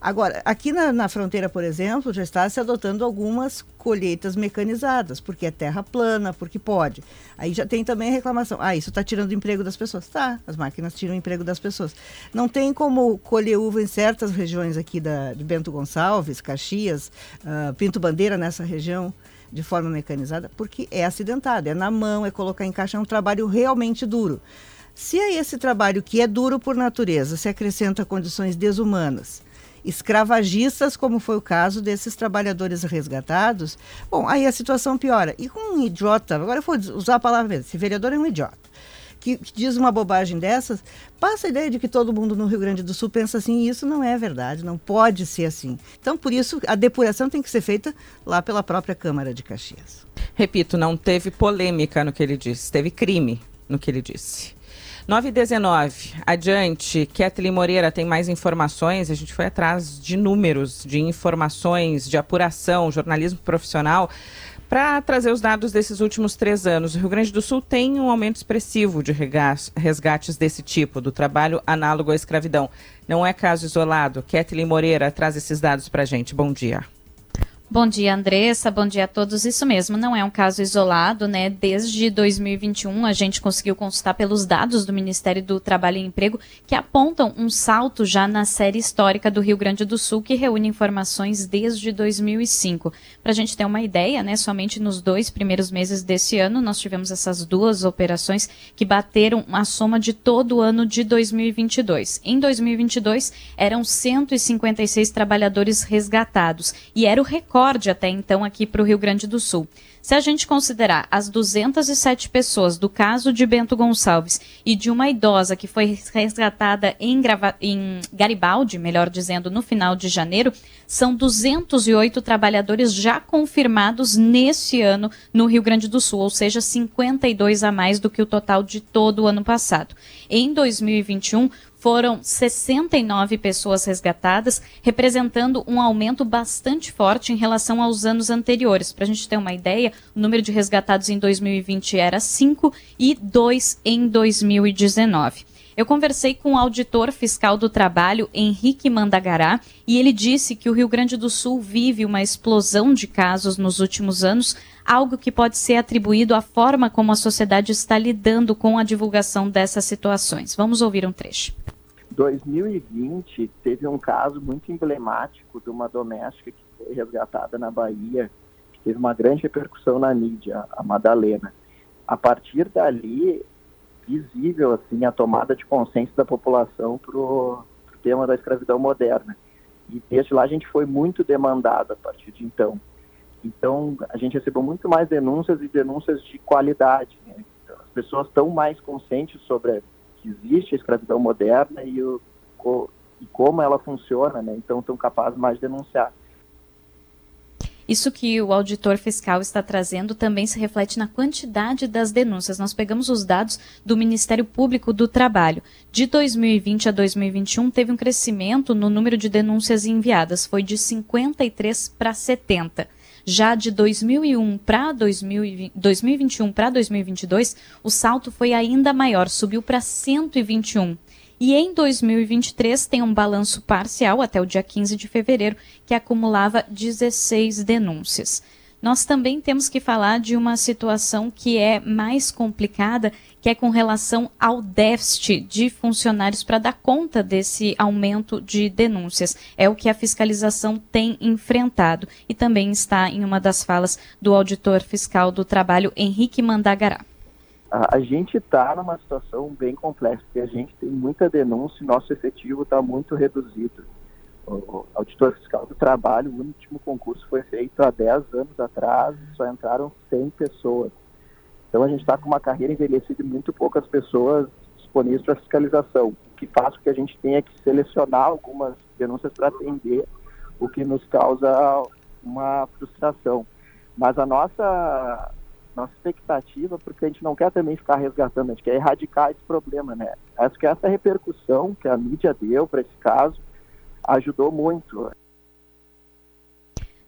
Agora, aqui na, na fronteira, por exemplo, já está se adotando algumas colheitas mecanizadas, porque é terra plana, porque pode. Aí já tem também a reclamação. Ah, isso está tirando o emprego das pessoas. Tá, as máquinas tiram o emprego das pessoas. Não tem como colher uva em certas regiões aqui da, de Bento Gonçalves, Caxias, ah, Pinto Bandeira, nessa região, de forma mecanizada, porque é acidentado, é na mão, é colocar em caixa, é um trabalho realmente duro. Se a esse trabalho que é duro por natureza se acrescenta condições desumanas, escravagistas, como foi o caso desses trabalhadores resgatados, bom, aí a situação piora. E com um idiota, agora eu vou usar a palavra mesmo, esse vereador é um idiota, que, que diz uma bobagem dessas, passa a ideia de que todo mundo no Rio Grande do Sul pensa assim, e isso não é verdade, não pode ser assim. Então, por isso, a depuração tem que ser feita lá pela própria Câmara de Caxias. Repito, não teve polêmica no que ele disse, teve crime no que ele disse. 9 e 19, adiante. Kathleen Moreira tem mais informações. A gente foi atrás de números, de informações, de apuração, jornalismo profissional, para trazer os dados desses últimos três anos. O Rio Grande do Sul tem um aumento expressivo de resgates desse tipo, do trabalho análogo à escravidão. Não é caso isolado. Kathleen Moreira traz esses dados para a gente. Bom dia. Bom dia, Andressa. Bom dia a todos. Isso mesmo, não é um caso isolado, né? Desde 2021, a gente conseguiu consultar pelos dados do Ministério do Trabalho e Emprego que apontam um salto já na série histórica do Rio Grande do Sul, que reúne informações desde 2005. Para a gente ter uma ideia, né? Somente nos dois primeiros meses desse ano, nós tivemos essas duas operações que bateram a soma de todo o ano de 2022. Em 2022, eram 156 trabalhadores resgatados e era o recorde até então aqui para o Rio Grande do Sul. Se a gente considerar as 207 pessoas do caso de Bento Gonçalves e de uma idosa que foi resgatada em, Grava- em Garibaldi, melhor dizendo, no final de janeiro, São 208 trabalhadores já confirmados nesse ano no Rio Grande do Sul, ou seja, 52 a mais do que o total de todo o ano passado. Em 2021, foram 69 pessoas resgatadas, representando um aumento bastante forte em relação aos anos anteriores. Para a gente ter uma ideia, o número de resgatados em 2020 era 5 e 2 em 2019. Eu conversei com o auditor fiscal do trabalho, Henrique Mandagará, e ele disse que o Rio Grande do Sul vive uma explosão de casos nos últimos anos, algo que pode ser atribuído à forma como a sociedade está lidando com a divulgação dessas situações. Vamos ouvir um trecho. 2020 teve um caso muito emblemático de uma doméstica que foi resgatada na Bahia, que teve uma grande repercussão na mídia, a Madalena. A partir dali, visível assim a tomada de consciência da população para o tema da escravidão moderna. E desde lá a gente foi muito demandado a partir de então. Então a gente recebeu muito mais denúncias e denúncias de qualidade. Né? Então, as pessoas estão mais conscientes sobre que existe a escravidão moderna e, o, e como ela funciona, né? então estão capazes mais de denunciar. Isso que o auditor fiscal está trazendo também se reflete na quantidade das denúncias. Nós pegamos os dados do Ministério Público do Trabalho. De 2020 a 2021, teve um crescimento no número de denúncias enviadas, foi de 53 para 70. Já de 2001 para 2021 para 2022, o salto foi ainda maior, subiu para 121. E em 2023 tem um balanço parcial até o dia 15 de fevereiro, que acumulava 16 denúncias. Nós também temos que falar de uma situação que é mais complicada, que é com relação ao déficit de funcionários para dar conta desse aumento de denúncias. É o que a fiscalização tem enfrentado e também está em uma das falas do auditor fiscal do trabalho, Henrique Mandagará a, gente está numa situação bem complexa, porque a gente tem muita denúncia e nosso efetivo está muito reduzido. Auditor fiscal do trabalho, o último concurso foi feito há 10 anos atrás, só entraram 100 pessoas. Então a gente está com uma carreira envelhecida e muito poucas pessoas disponíveis para fiscalização, o que faz com que a gente tenha que selecionar algumas denúncias para atender, o que nos causa uma frustração. Mas a nossa nossa expectativa, porque a gente não quer também ficar resgatando, a gente quer erradicar esse problema, né? Acho que essa repercussão que a mídia deu para esse caso ajudou muito.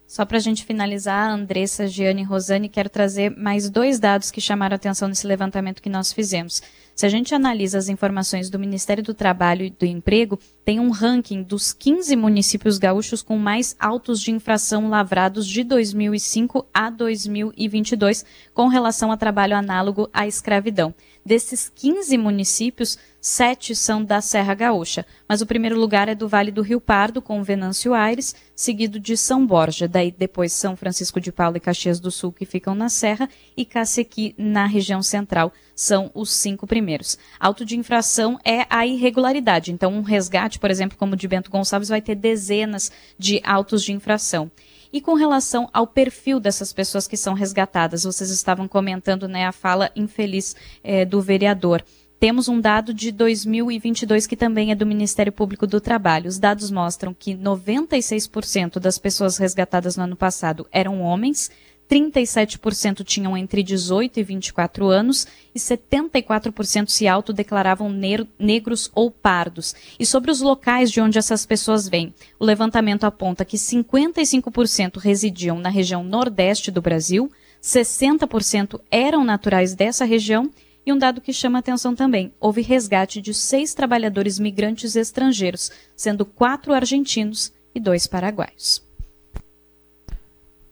Só para a gente finalizar, Andressa, Giane e Rosane, quero trazer mais dois dados que chamaram atenção nesse levantamento que nós fizemos. Se a gente analisa as informações do Ministério do Trabalho e do Emprego, tem um ranking dos 15 municípios gaúchos com mais autos de infração lavrados de 2005 a 2022 com relação a trabalho análogo à escravidão. Desses 15 municípios, sete são da Serra Gaúcha, mas o primeiro lugar é do Vale do Rio Pardo, com Venâncio Aires, seguido de São Borja, daí depois São Francisco de Paula e Caxias do Sul, que ficam na Serra, e Cacequi, na região central, são os cinco primeiros. Auto de infração é a irregularidade, então um resgate, por exemplo, como o de Bento Gonçalves, vai ter dezenas de autos de infração. E com relação ao perfil dessas pessoas que são resgatadas, vocês estavam comentando né, a fala infeliz é, do vereador. Temos um dado de 2022 que também é do Ministério Público do Trabalho. Os dados mostram que 96% das pessoas resgatadas no ano passado eram homens, 37% tinham entre 18 e 24 anos e 74% se autodeclaravam negros ou pardos. E sobre os locais de onde essas pessoas vêm, o levantamento aponta que 55% residiam na região nordeste do Brasil, 60% eram naturais dessa região e um dado que chama atenção também: houve resgate de seis trabalhadores migrantes estrangeiros, sendo quatro argentinos e dois paraguaios.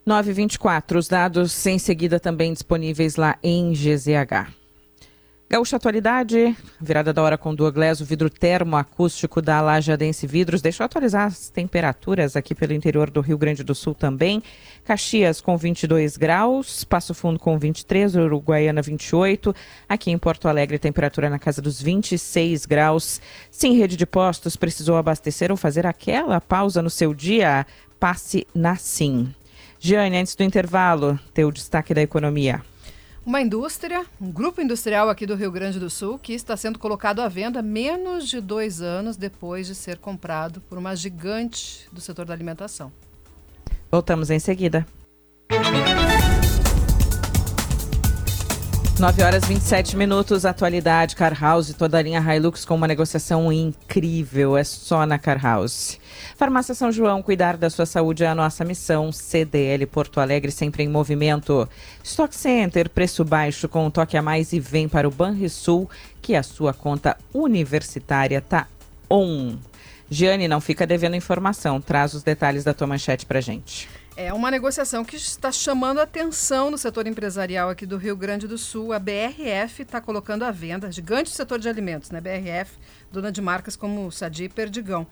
924, os dados em seguida também disponíveis lá em GZH. Gaúcha Atualidade, virada da hora com Douglas, o vidro termoacústico da Lajadense Vidros. Deixa eu atualizar as temperaturas aqui pelo interior do Rio Grande do Sul também. Caxias com 22 graus, Passo Fundo com 23, Uruguaiana 28. Aqui em Porto Alegre, temperatura na casa dos 26 graus. Sim, rede de postos precisou abastecer ou fazer aquela pausa no seu dia? Passe na Sim. Giane, antes do intervalo, teu destaque da economia. Uma indústria, um grupo industrial aqui do Rio Grande do Sul, que está sendo colocado à venda menos de dois anos depois de ser comprado por uma gigante do setor da alimentação. Voltamos em seguida. 9 horas 27 minutos, atualidade, Car House, toda a linha Hilux com uma negociação incrível, é só na Car House. Farmácia São João, cuidar da sua saúde é a nossa missão. CDL Porto Alegre sempre em movimento. Stock Center, preço baixo com um toque a mais e vem para o Banrisul, que a sua conta universitária tá on. Giane, não fica devendo informação, traz os detalhes da tua manchete pra gente. É uma negociação que está chamando atenção no setor empresarial aqui do Rio Grande do Sul. A BRF está colocando à venda, gigante do setor de alimentos, né? BRF, dona de marcas como Sadi e Perdigão.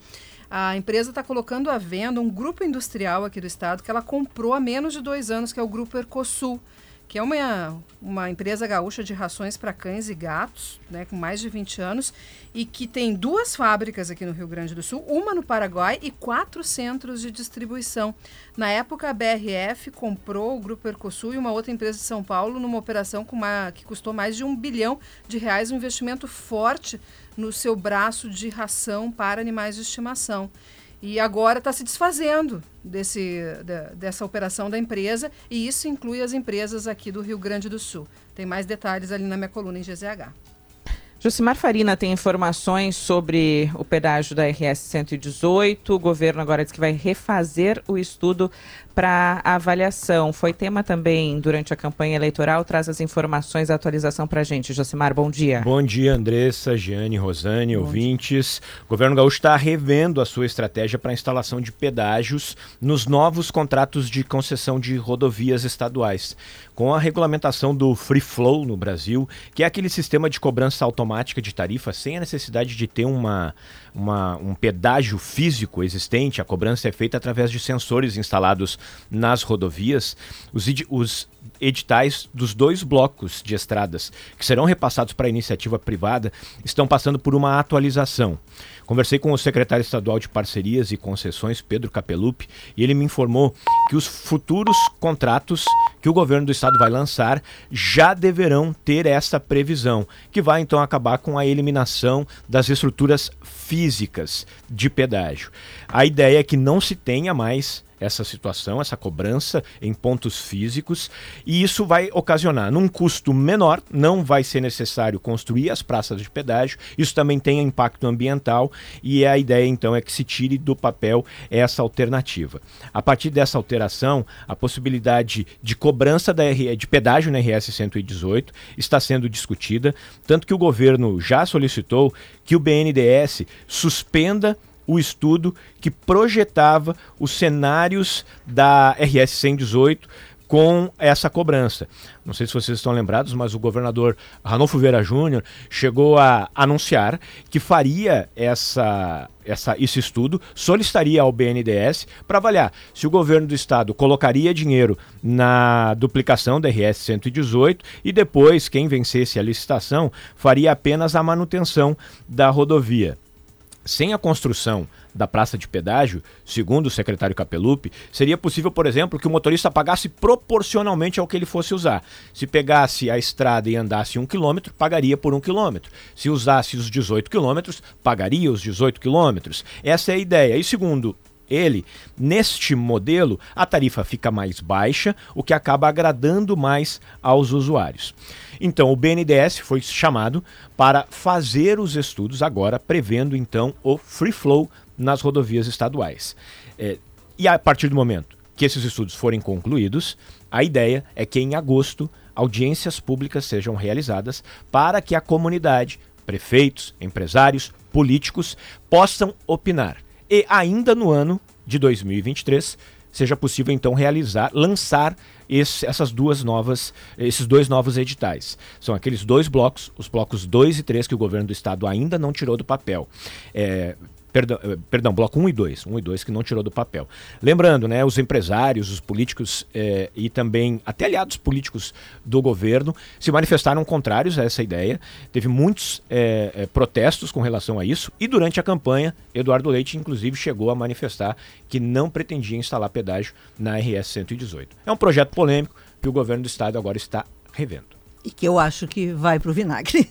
A empresa está colocando à venda um grupo industrial aqui do estado que ela comprou há menos de dois anos, que é o Grupo Ercosul que é uma, uma empresa gaúcha de rações para cães e gatos, né, com mais de 20 anos, e que tem duas fábricas aqui no Rio Grande do Sul, uma no Paraguai e quatro centros de distribuição. Na época, a BRF comprou o Grupo Ercosul e uma outra empresa de São Paulo numa operação com uma, que custou mais de um bilhão de reais, um investimento forte no seu braço de ração para animais de estimação. E agora está se desfazendo desse, dessa operação da empresa, e isso inclui as empresas aqui do Rio Grande do Sul. Tem mais detalhes ali na minha coluna em GZH. Josimar Farina tem informações sobre o pedágio da RS 118. O governo agora diz que vai refazer o estudo para avaliação. Foi tema também durante a campanha eleitoral. Traz as informações, a atualização para a gente. Josimar, bom dia. Bom dia, Andressa, Giane, Rosane, bom ouvintes. Dia. O governo gaúcho está revendo a sua estratégia para a instalação de pedágios nos novos contratos de concessão de rodovias estaduais. Com a regulamentação do Free Flow no Brasil, que é aquele sistema de cobrança automática de tarifa sem a necessidade de ter uma uma, um pedágio físico existente, a cobrança é feita através de sensores instalados nas rodovias, os, os editais dos dois blocos de estradas que serão repassados para a iniciativa privada estão passando por uma atualização. Conversei com o secretário estadual de Parcerias e Concessões, Pedro Capelupi, e ele me informou que os futuros contratos que o governo do estado vai lançar já deverão ter essa previsão, que vai então acabar com a eliminação das estruturas físicas de pedágio. A ideia é que não se tenha mais essa situação, essa cobrança em pontos físicos, e isso vai ocasionar, num custo menor, não vai ser necessário construir as praças de pedágio, isso também tem impacto ambiental, e a ideia então é que se tire do papel essa alternativa. A partir dessa alteração, a possibilidade de cobrança da RE, de pedágio na RS 118 está sendo discutida, tanto que o governo já solicitou que o BNDES suspenda o estudo que projetava os cenários da RS 118 com essa cobrança. Não sei se vocês estão lembrados, mas o governador Ranolfo Vera Júnior chegou a anunciar que faria essa, essa, esse estudo, solicitaria ao BNDES para avaliar se o governo do estado colocaria dinheiro na duplicação da RS 118 e depois, quem vencesse a licitação, faria apenas a manutenção da rodovia. Sem a construção da praça de pedágio, segundo o secretário Capelupi, seria possível, por exemplo, que o motorista pagasse proporcionalmente ao que ele fosse usar. Se pegasse a estrada e andasse um quilômetro, pagaria por um quilômetro. Se usasse os 18 quilômetros, pagaria os 18 quilômetros. Essa é a ideia. E segundo ele, neste modelo, a tarifa fica mais baixa, o que acaba agradando mais aos usuários. Então, o BNDES foi chamado para fazer os estudos agora, prevendo então o free flow nas rodovias estaduais. É, e a partir do momento que esses estudos forem concluídos, a ideia é que em agosto audiências públicas sejam realizadas para que a comunidade, prefeitos, empresários, políticos possam opinar. E ainda no ano de 2023 seja possível então realizar, lançar esse, essas duas novas, esses dois novos editais. São aqueles dois blocos, os blocos 2 e 3 que o governo do estado ainda não tirou do papel. É, Perdão, eh, perdão, bloco 1 e 2, 1 e 2 que não tirou do papel. Lembrando, né, os empresários, os políticos eh, e também até aliados políticos do governo se manifestaram contrários a essa ideia. Teve muitos eh, protestos com relação a isso e durante a campanha, Eduardo Leite, inclusive, chegou a manifestar que não pretendia instalar pedágio na RS 118. É um projeto polêmico que o governo do estado agora está revendo. E que eu acho que vai para o vinagre.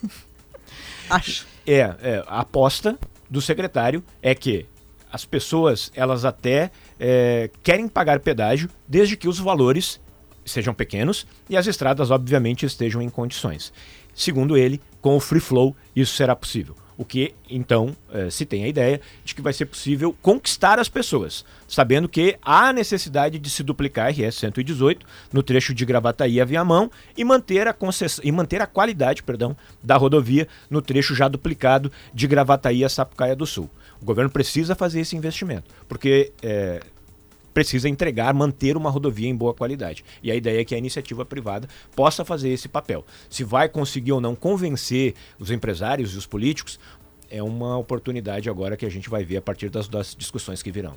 acho. É, é, a aposta do secretário é que as pessoas, elas até é, querem pagar pedágio desde que os valores sejam pequenos e as estradas, obviamente, estejam em condições. Segundo ele, com o free flow, isso será possível. O que, então, eh, se tem a ideia de que vai ser possível conquistar as pessoas, sabendo que há necessidade de se duplicar a RS 118 no trecho de Gravataí a Viamão e manter a, concess... e manter a qualidade perdão, da rodovia no trecho já duplicado de Gravataí a Sapucaia do Sul. O governo precisa fazer esse investimento, porque eh, precisa entregar, manter uma rodovia em boa qualidade. E a ideia é que a iniciativa privada possa fazer esse papel. Se vai conseguir ou não convencer os empresários e os políticos, é uma oportunidade agora que a gente vai ver a partir das, das discussões que virão.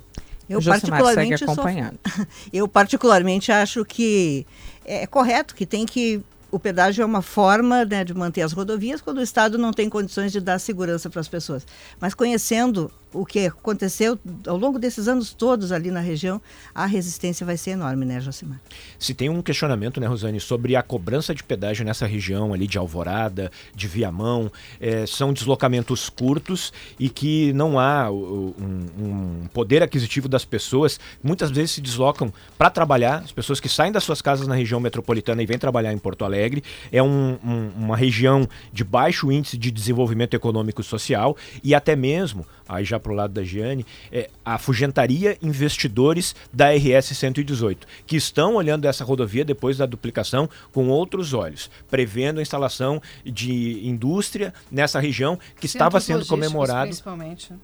Eu particularmente, sou... eu particularmente acho que é correto que tem que o pedágio é uma forma né, de manter as rodovias quando o Estado não tem condições de dar segurança para as pessoas. Mas conhecendo o que aconteceu ao longo desses anos todos ali na região, a resistência vai ser enorme, né, Josimar? Se tem um questionamento, né, Rosane, sobre a cobrança de pedágio nessa região ali de Alvorada, de Viamão, é, são deslocamentos curtos e que não há um, um, poder aquisitivo das pessoas. Muitas vezes se deslocam para trabalhar, as pessoas que saem das suas casas na região metropolitana e vêm trabalhar em Porto Alegre. É um, uma região de baixo índice de desenvolvimento econômico e social e até mesmo aí já para o lado da Giane, é, afugentaria investidores da RS 118, que estão olhando essa rodovia depois da duplicação com outros olhos, prevendo a instalação de indústria nessa região que estava sendo comemorado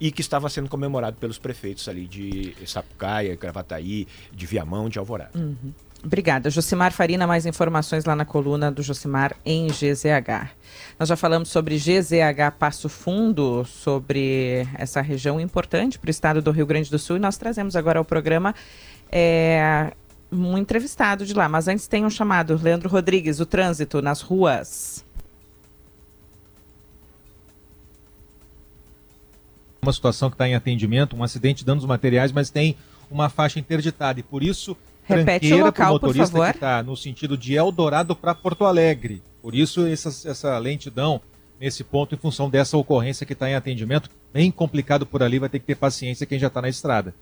e que estava sendo comemorado pelos prefeitos ali de Sapucaia, Gravataí, de Viamão, de Alvorada. Uhum. Obrigada. Josimar Farina, mais informações lá na coluna do Josimar em GZH. Nós já falamos sobre GZH Passo Fundo, sobre essa região importante para o estado do Rio Grande do Sul, e nós trazemos agora ao programa é, um entrevistado de lá. Mas antes tem um chamado, Leandro Rodrigues, o trânsito nas ruas. Uma situação que está em atendimento, um acidente dando os materiais, mas tem uma faixa interditada e por isso Repete o local, motorista por favor. que está no sentido de Eldorado para Porto Alegre. Por isso essa, essa lentidão nesse ponto em função dessa ocorrência que está em atendimento. Bem complicado por ali, vai ter que ter paciência quem já está na estrada.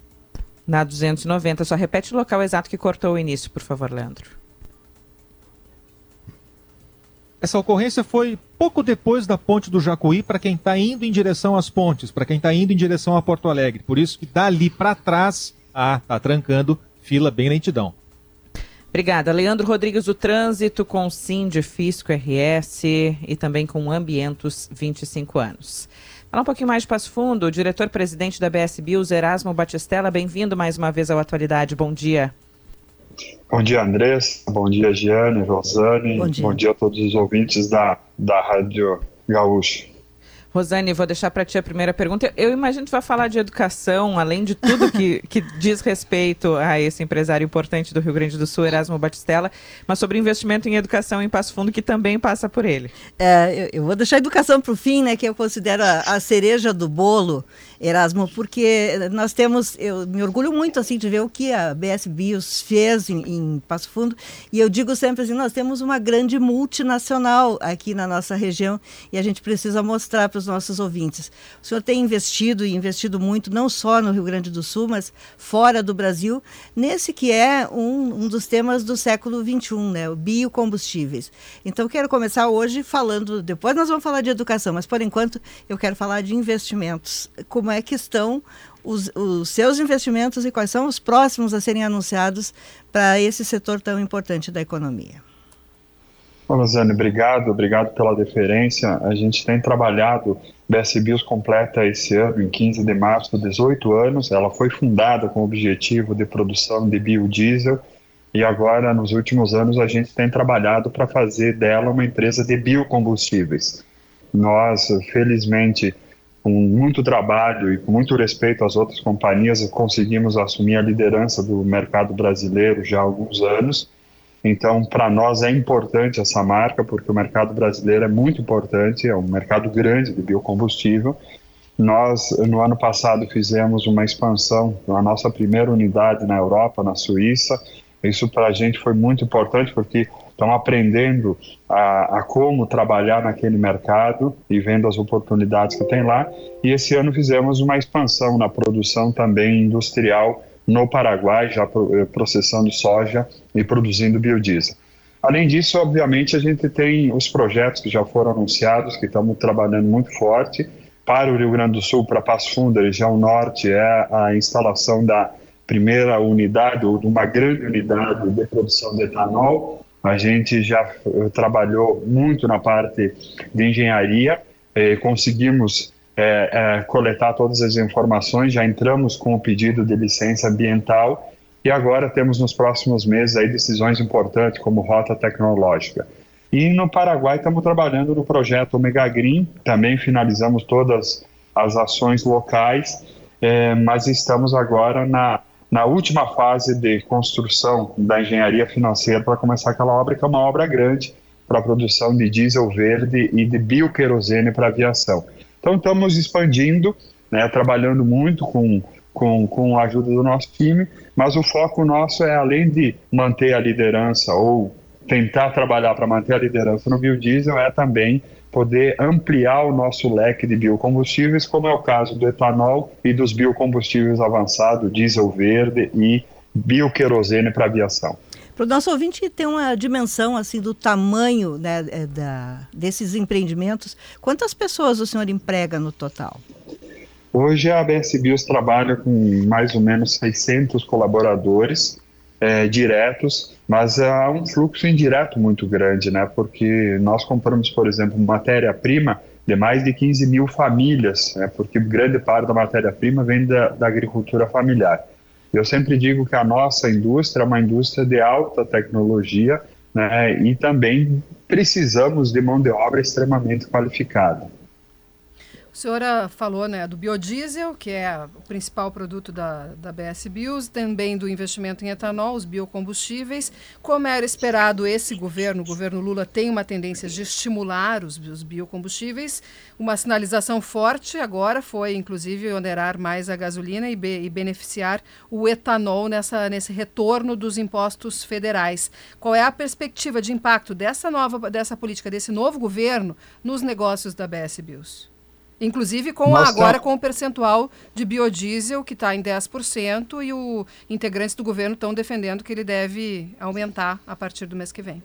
Na 290, só repete o local exato que cortou o início, por favor, Leandro. Essa ocorrência foi pouco depois da ponte do Jacuí para quem está indo em direção às pontes, para quem está indo em direção a Porto Alegre. Por isso que dali para trás, ah, tá trancando fila bem lentidão. Obrigada. Leandro Rodrigues do Trânsito com Sim de Fisco RS e também com Ambientos 25 anos. Falar um pouquinho mais de Passo Fundo, o diretor-presidente da BS Bios, Erasmo Batistella, bem-vindo mais uma vez ao Atualidade. Bom dia. Bom dia, Andrés. Bom dia, Giane, Rosane. Bom dia, Bom dia a todos os ouvintes da, da Rádio Gaúcho. Rosane, vou deixar para ti a primeira pergunta. Eu imagino que tu vai falar de educação, além de tudo que, que diz respeito a esse empresário importante do Rio Grande do Sul, Erasmo Batistella, mas sobre investimento em educação em Passo Fundo, que também passa por ele. É, eu, eu, vou deixar a educação para o fim, né, que eu considero a, a cereja do bolo, Erasmo, porque nós temos, eu me orgulho muito assim de ver o que a BS Bios fez em, em Passo Fundo, e eu digo sempre assim, nós temos uma grande multinacional aqui na nossa região e a gente precisa mostrar para os nossos ouvintes. O senhor tem investido e investido muito, não só no Rio Grande do Sul, mas fora do Brasil, nesse que é um, um dos temas do século XXI, né, o biocombustíveis. Então, quero começar hoje falando, depois nós vamos falar de educação, mas por enquanto eu quero falar de investimentos. Como é que estão os, os, seus investimentos e quais são os próximos a serem anunciados para esse setor tão importante da economia. Rosane, obrigado, obrigado pela deferência. A gente tem trabalhado, BS Bios completa esse ano, em 15 de março, 18 anos. Ela foi fundada com o objetivo de produção de biodiesel e agora, nos últimos anos, a gente tem trabalhado para fazer dela uma empresa de biocombustíveis. Nós, felizmente, com muito trabalho e com muito respeito às outras companhias, conseguimos assumir a liderança do mercado brasileiro já há alguns anos então, para nós é importante essa marca, porque o mercado brasileiro é muito importante, é um mercado grande de biocombustível. Nós, no ano passado, fizemos uma expansão na nossa primeira unidade na Europa, na Suíça. Isso para a gente foi muito importante, porque estão aprendendo a, a, como trabalhar naquele mercado e vendo as oportunidades que tem lá. E esse ano fizemos uma expansão na produção também industrial no Paraguai, já eh, processando soja e produzindo biodiesel. Além disso, obviamente, a gente tem os projetos que já foram anunciados, que estamos trabalhando muito forte. Para o Rio Grande do Sul, para Passo Fundo, região norte, é a instalação da primeira unidade, ou de uma grande unidade de produção de etanol. A gente já eh, trabalhou muito na parte de engenharia, eh, conseguimos é, é, coletar todas as informações, já entramos com o pedido de licença ambiental e agora temos nos próximos meses aí decisões importantes como rota tecnológica. E no Paraguai estamos trabalhando no projeto Omega Green, também finalizamos todas as ações locais, é, mas estamos agora na, na última fase de construção da engenharia financeira para começar aquela obra, que é uma obra grande para a produção de diesel verde e de bioquerosene para aviação. Então estamos expandindo, né, trabalhando muito com, com, com a ajuda do nosso time, mas o foco nosso é além de manter a liderança ou tentar trabalhar para manter a liderança no biodiesel, é também poder ampliar o nosso leque de biocombustíveis, como é o caso do etanol e dos biocombustíveis avançados, diesel verde e bioquerosene para aviação. Para o nosso ouvinte ter uma dimensão assim do tamanho né, é, da, desses empreendimentos, quantas pessoas o senhor emprega no total? Hoje a ABS Bios trabalha com mais ou menos 600 colaboradores é, diretos, mas há um fluxo indireto muito grande, né? Porque nós compramos, por exemplo, matéria-prima de mais de 15 mil famílias, né? porque grande parte da matéria-prima vem da, da agricultura familiar. Eu sempre digo que a nossa indústria é uma indústria de alta tecnologia né, e também precisamos de mão de obra extremamente qualificada. A senhora falou né, do biodiesel, que é o principal produto da, da BS Bios, também do investimento em etanol, os biocombustíveis. Como era esperado, esse governo, o governo Lula, tem uma tendência de estimular os, os biocombustíveis. Uma sinalização forte agora foi, inclusive, onerar mais a gasolina e, be, e beneficiar o etanol nessa, nesse retorno dos impostos federais. Qual é a perspectiva de impacto dessa nova dessa política, desse novo governo, nos negócios da BS Bios? Inclusive com agora com o percentual de biodiesel que está em 10% e os integrantes do governo estão defendendo que ele deve aumentar a partir do mês que vem.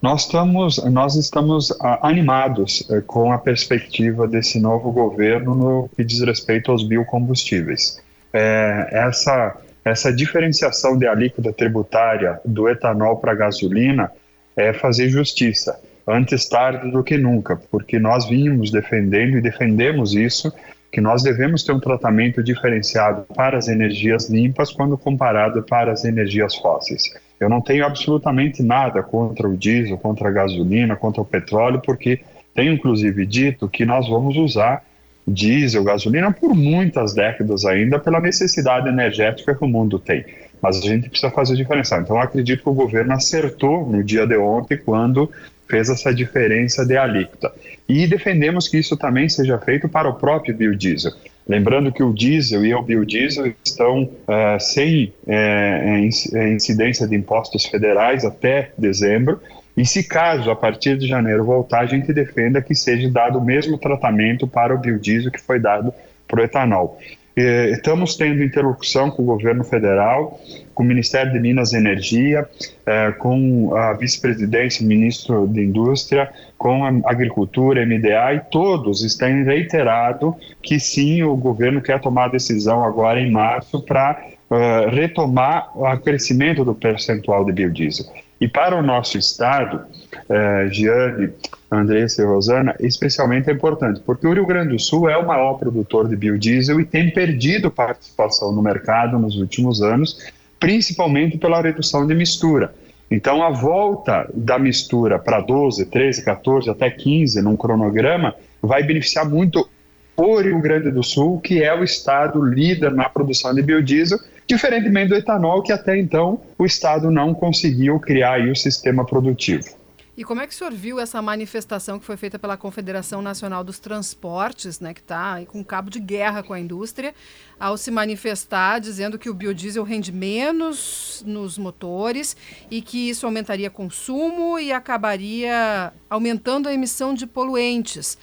Nós estamos, nós estamos ah, animados eh, com a perspectiva desse novo governo no que diz respeito aos biocombustíveis. É, essa, essa diferenciação de alíquota tributária do etanol para a gasolina é fazer justiça antes tarde do que nunca, porque nós vínhamos defendendo e defendemos isso, que nós devemos ter um tratamento diferenciado para as energias limpas quando comparado para as energias fósseis. Eu não tenho absolutamente nada contra o diesel, contra a gasolina, contra o petróleo, porque tenho inclusive dito que nós vamos usar diesel, gasolina por muitas décadas ainda pela necessidade energética que o mundo tem. Mas a gente precisa fazer diferença. Então, acredito que o governo acertou no dia de ontem quando fez essa diferença de alíquota. E defendemos que isso também seja feito para o próprio biodiesel. Lembrando que o diesel e o biodiesel estão uh, sem uh, incidência de impostos federais até dezembro, e se caso a partir de janeiro voltar, a gente defenda que seja dado o mesmo tratamento para o biodiesel que foi dado para o etanol. Estamos tendo interlocução com o governo federal, com o Ministério de Minas e Energia, eh, com a vice-presidência, ministro de Indústria, com a Agricultura, MDA, e todos estão reiterado que sim, o governo quer tomar decisão agora em março para uh, retomar o crescimento do percentual de biodiesel. E para o nosso estado, uh, Giane, Andressa e Rosana, especialmente é importante, porque o Rio Grande do Sul é o maior produtor de biodiesel e tem perdido participação no mercado nos últimos anos, principalmente pela redução de mistura. Então, a volta da mistura para 12, 13, 14, até 15 num cronograma vai beneficiar muito o Rio Grande do Sul, que é o estado líder na produção de biodiesel, diferentemente do etanol, que até então o estado não conseguiu criar o sistema produtivo. E como é que o senhor viu essa manifestação que foi feita pela Confederação Nacional dos Transportes, né, que está com cabo de guerra com a indústria, ao se manifestar dizendo que o biodiesel rende menos nos motores e que isso aumentaria consumo e acabaria aumentando a emissão de poluentes?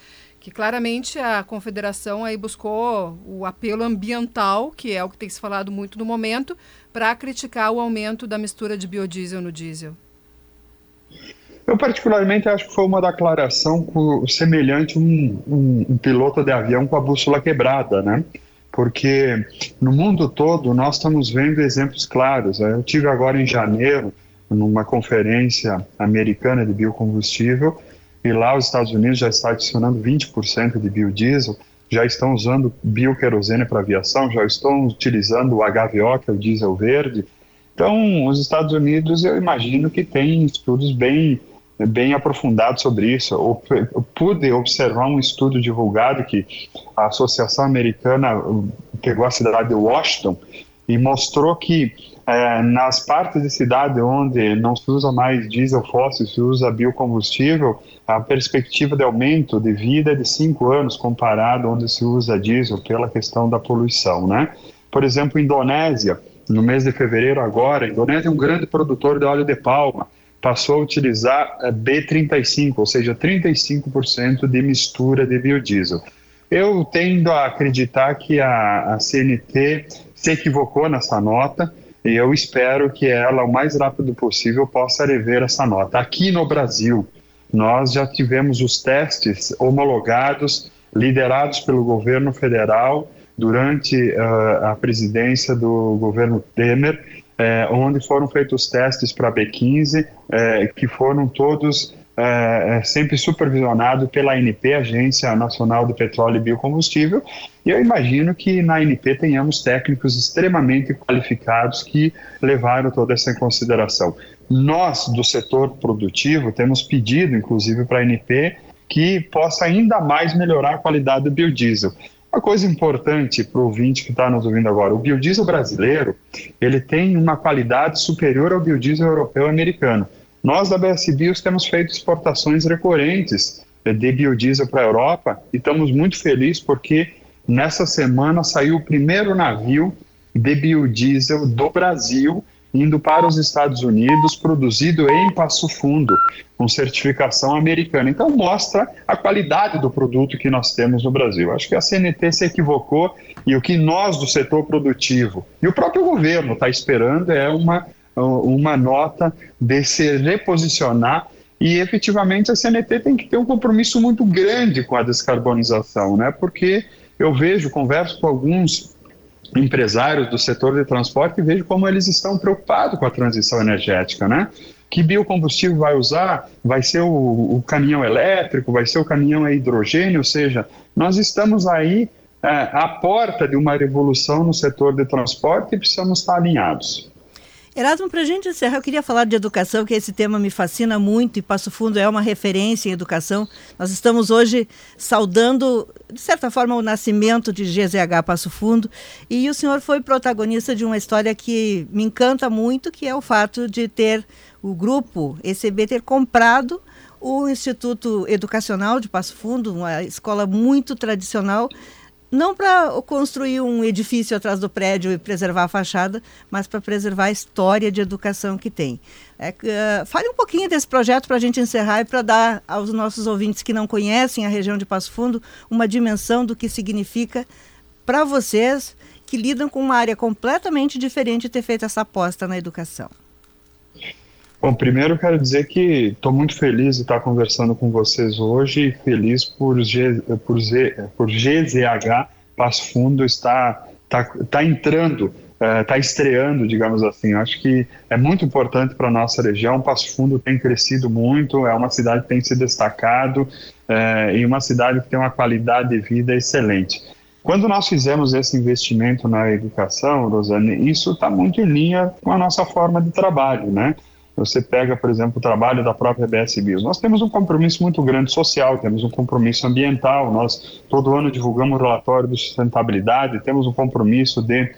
Que claramente a confederação aí buscou o apelo ambiental, que é o que tem se falado muito no momento, para criticar o aumento da mistura de biodiesel no diesel. Eu particularmente acho que foi uma declaração semelhante a um, um, um piloto de avião com a bússola quebrada, né? Porque no mundo todo nós estamos vendo exemplos claros. Eu tive agora em janeiro numa conferência americana de biocombustível e lá os Estados Unidos já está adicionando 20% de biodiesel, já estão usando bioquerosene para aviação, já estão utilizando o HVO, que é o diesel verde. Então, os Estados Unidos, eu imagino que tem estudos bem bem aprofundados sobre isso. Eu, pude observar um estudo divulgado que a Associação Americana pegou a cidade de Washington e mostrou que é, nas partes de cidade onde não se usa mais diesel fóssil, se usa biocombustível, a perspectiva de aumento de vida é de cinco anos comparado onde se usa diesel pela questão da poluição, né? Por exemplo, Indonésia, no mês de fevereiro agora, a Indonésia é um grande produtor de óleo de palma, passou a utilizar é, B35, ou seja, 35% de mistura de biodiesel. Eu tendo a acreditar que a, a CNT se equivocou nessa nota, e eu espero que ela, o mais rápido possível, possa rever essa nota. Aqui no Brasil, nós já tivemos os testes homologados, liderados pelo governo federal, durante uh, a presidência do governo Temer, eh, onde foram feitos testes para B15, eh, que foram todos é, é, sempre supervisionado pela ANP, Agência Nacional de Petróleo e Biocombustível, e eu imagino que na ANP tenhamos técnicos extremamente qualificados que levaram toda essa em consideração. Nós, do setor produtivo, temos pedido, inclusive, para a ANP que possa ainda mais melhorar a qualidade do biodiesel. Uma coisa importante para o ouvinte que está nos ouvindo agora, o biodiesel brasileiro, ele tem uma qualidade superior ao biodiesel europeu e americano. Nós da BS Bios temos feito exportações recorrentes de biodiesel para a Europa e estamos muito felizes porque nessa semana saiu o primeiro navio de biodiesel do Brasil indo para os Estados Unidos, produzido em Passo Fundo, com certificação americana. Então mostra a qualidade do produto que nós temos no Brasil. Acho que a CNT se equivocou e o que nós do setor produtivo e o próprio governo está esperando é uma uma nota de se reposicionar e efetivamente a CNT tem que ter um compromisso muito grande com a descarbonização, né? Porque eu vejo, converso com alguns empresários do setor de transporte e vejo como eles estão preocupados com a transição energética, né? Que biocombustível vai usar? Vai ser o, o caminhão elétrico? Vai ser o caminhão a hidrogênio? Ou seja, nós estamos aí é, à porta de uma revolução no setor de transporte e precisamos estar alinhados. Erasmo, para a gente encerrar, eu queria falar de educação, que esse tema me fascina muito e Passo Fundo é uma referência em educação. Nós estamos hoje saudando, de certa forma, o nascimento de GZH Passo Fundo e o senhor foi protagonista de uma história que me encanta muito, que é o fato de ter o grupo ECB ter comprado o Instituto Educacional de Passo Fundo, uma escola muito tradicional, não para construir um edifício atrás do prédio e preservar a fachada, mas para preservar a história de educação que tem. É, uh, fale um pouquinho desse projeto para a gente encerrar e para dar aos nossos ouvintes que não conhecem a região de Passo Fundo uma dimensão do que significa para vocês que lidam com uma área completamente diferente ter feito essa aposta na educação. Bom, primeiro quero dizer que estou muito feliz de estar conversando com vocês hoje e feliz por, G, por, Z, por GZH Passo Fundo estar tá, tá entrando, está é, estreando, digamos assim. Eu acho que é muito importante para a nossa região. Passo Fundo tem crescido muito, é uma cidade que tem se destacado é, e uma cidade que tem uma qualidade de vida excelente. Quando nós fizemos esse investimento na educação, Rosane, isso está muito em linha com a nossa forma de trabalho, né? Você pega, por exemplo, o trabalho da própria BS Bios. Nós temos um compromisso muito grande social, temos um compromisso ambiental. Nós todo ano divulgamos o relatório de sustentabilidade, temos um compromisso de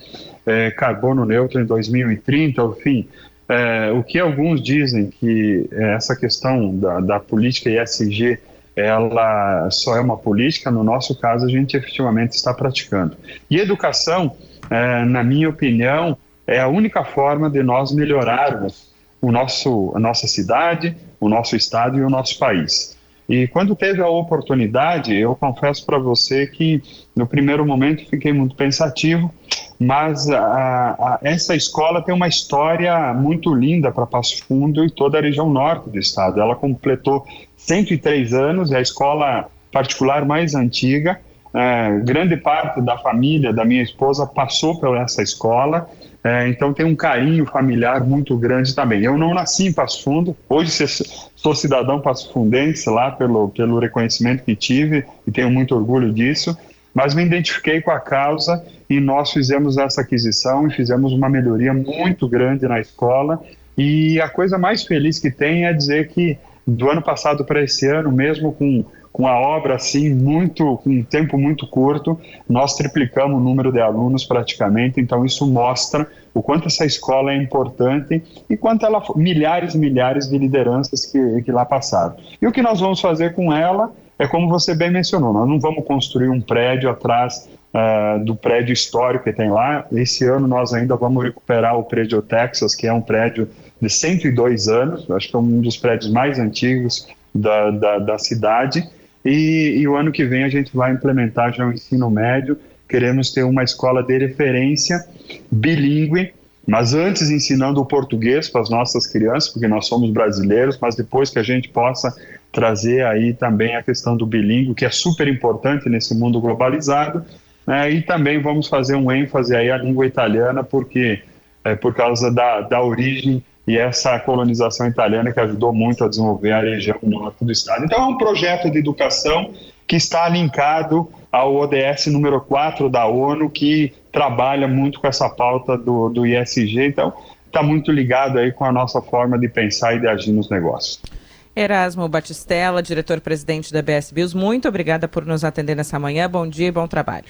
é, carbono neutro em 2030, enfim. é, o que alguns dizem que essa questão da, da política ESG ela só é uma política, no nosso caso a gente efetivamente está praticando. E educação, é, na minha opinião, é a única forma de nós melhorarmos o nosso, a nossa cidade, o nosso estado e o nosso país. E quando teve a oportunidade, eu confesso para você que no primeiro momento fiquei muito pensativo, mas a, a, essa escola tem uma história muito linda para Passo Fundo e toda a região norte do estado. Ela completou 103 anos, é a escola particular mais antiga. É, grande parte da família da minha esposa passou por essa escola é, então tem um carinho familiar muito grande também. Eu não nasci em Passo Fundo, hoje sou cidadão passo-fundense lá pelo, pelo reconhecimento que tive e tenho muito orgulho disso, mas me identifiquei com a causa e nós fizemos essa aquisição e fizemos uma melhoria muito grande na escola. E a coisa mais feliz que tem é dizer que do ano passado para esse ano, mesmo com com a obra assim muito com um tempo muito curto, nós triplicamos o número de alunos praticamente. Então isso mostra o quanto essa escola é importante e quanto ela milhares e milhares de lideranças que, que lá passaram. E o que nós vamos fazer com ela é como você bem mencionou, nós não vamos construir um prédio atrás uh, do prédio histórico que tem lá. Esse ano nós ainda vamos recuperar o prédio Texas, que é um prédio de 102 anos, acho que é um dos prédios mais antigos da, da, da cidade e, e, o ano que vem a gente vai implementar já o ensino médio. Queremos ter uma escola de referência bilíngue, mas antes ensinando o português para as nossas crianças, porque nós somos brasileiros, mas depois que a gente possa trazer aí também a questão do bilíngue, que é super importante nesse mundo globalizado. Né? E também vamos fazer um ênfase aí à língua italiana, porque é por causa da, da origem e essa colonização italiana que ajudou muito a desenvolver a região norte do estado. Então é um projeto de educação que está linkado ao ODS número 4 da ONU, que trabalha muito com essa pauta do, do ISG, então está muito ligado aí com a nossa forma de pensar e de agir nos negócios. Erasmo Batistella, diretor-presidente da BS Bios, muito obrigada por nos atender nessa manhã. Bom dia e bom trabalho.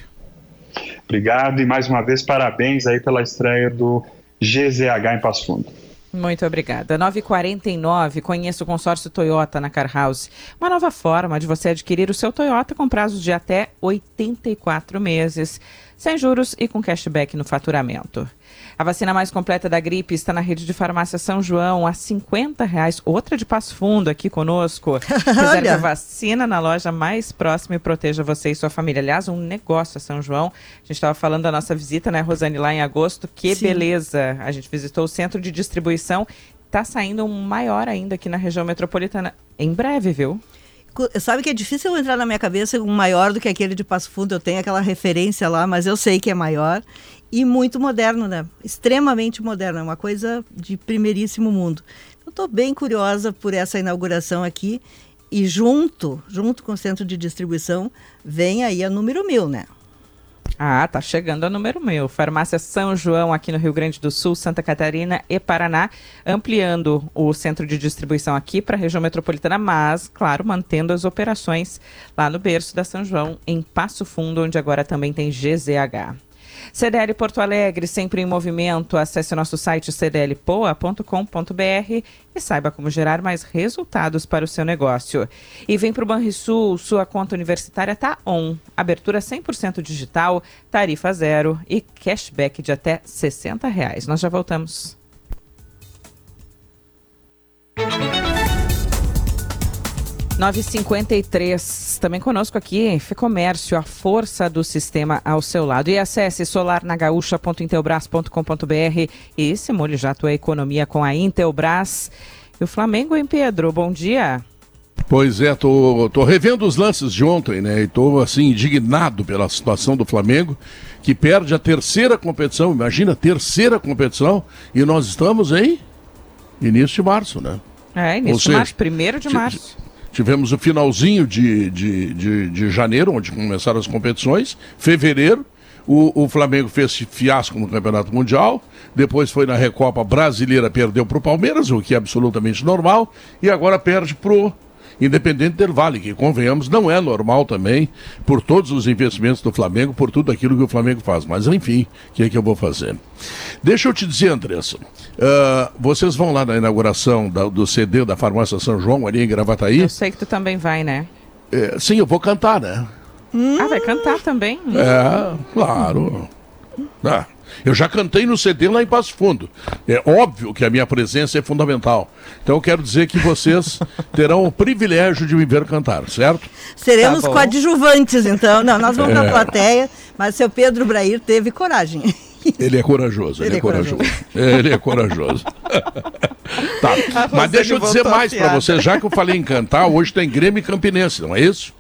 Obrigado e mais uma vez parabéns aí pela estreia do GZH em Passo Fundo. Muito obrigada. 949, conheça o consórcio Toyota na Car House. Uma nova forma de você adquirir o seu Toyota com prazos de até 84 meses, sem juros e com cashback no faturamento. A vacina mais completa da gripe está na rede de farmácia São João, a 50 reais. Outra de Passo Fundo aqui conosco. Reserve a vacina na loja mais próxima e proteja você e sua família. Aliás, um negócio a São João. A gente estava falando da nossa visita, né, Rosane, lá em agosto. Que Sim. beleza! A gente visitou o centro de distribuição. Está saindo um maior ainda aqui na região metropolitana. Em breve, viu? Sabe que é difícil entrar na minha cabeça um maior do que aquele de Passo Fundo. Eu tenho aquela referência lá, mas eu sei que é maior e muito moderno, né? Extremamente moderno, é uma coisa de primeiríssimo mundo. Eu estou bem curiosa por essa inauguração aqui e junto, junto com o centro de distribuição, vem aí a número mil, né? Ah, tá chegando a número mil. Farmácia São João, aqui no Rio Grande do Sul, Santa Catarina e Paraná, ampliando o centro de distribuição aqui para a região metropolitana, mas, claro, mantendo as operações lá no berço da São João, em Passo Fundo, onde agora também tem GZH. CDL Porto Alegre, sempre em movimento. Acesse nosso site cdlpoa.com.br e saiba como gerar mais resultados para o seu negócio. E vem para o Banrisul, sua conta universitária está on. Abertura 100% digital, tarifa zero e cashback de até 60 reais. Nós já voltamos. 953, também conosco aqui, Fecomércio, a força do sistema ao seu lado. E acesse solarnagaúcha.intelbras.com.br e simule já a tua economia com a Intelbras. E o Flamengo, hein, Pedro? Bom dia. Pois é, tô, tô revendo os lances de ontem, né? E tô, assim, indignado pela situação do Flamengo, que perde a terceira competição, imagina, terceira competição, e nós estamos em início de março, né? É, início seja, de março, primeiro de março. Tivemos o finalzinho de, de, de, de janeiro, onde começaram as competições. Fevereiro, o, o, Flamengo fez fiasco no Campeonato Mundial. Depois foi na Recopa Brasileira, perdeu para o Palmeiras, o que é absolutamente normal. E agora perde pro Independente del Vale, que convenhamos, não é normal também, por todos os investimentos do Flamengo, por tudo aquilo que o Flamengo faz. Mas enfim, o que é que eu vou fazer? Deixa eu te dizer, Andressa, uh, vocês vão lá na inauguração da, do CD da Farmácia São João, ali em Gravataí? Eu sei que tu também vai, né? É, sim, eu vou cantar, né? Hum. Ah, vai cantar também? É, claro. Ah, eu já cantei no CD lá em Passo Fundo. É óbvio que a minha presença é fundamental. Então eu quero dizer que vocês terão o privilégio de me ver cantar, certo? Seremos tá coadjuvantes, então. Não, nós vamos é. na plateia, mas seu Pedro Brair teve coragem. Ele é corajoso, ele, ele é, corajoso. corajoso. Ele é corajoso. tá. Mas deixa eu dizer mais para você, já que eu falei em cantar, hoje tem Grêmio e Campinense, não é isso?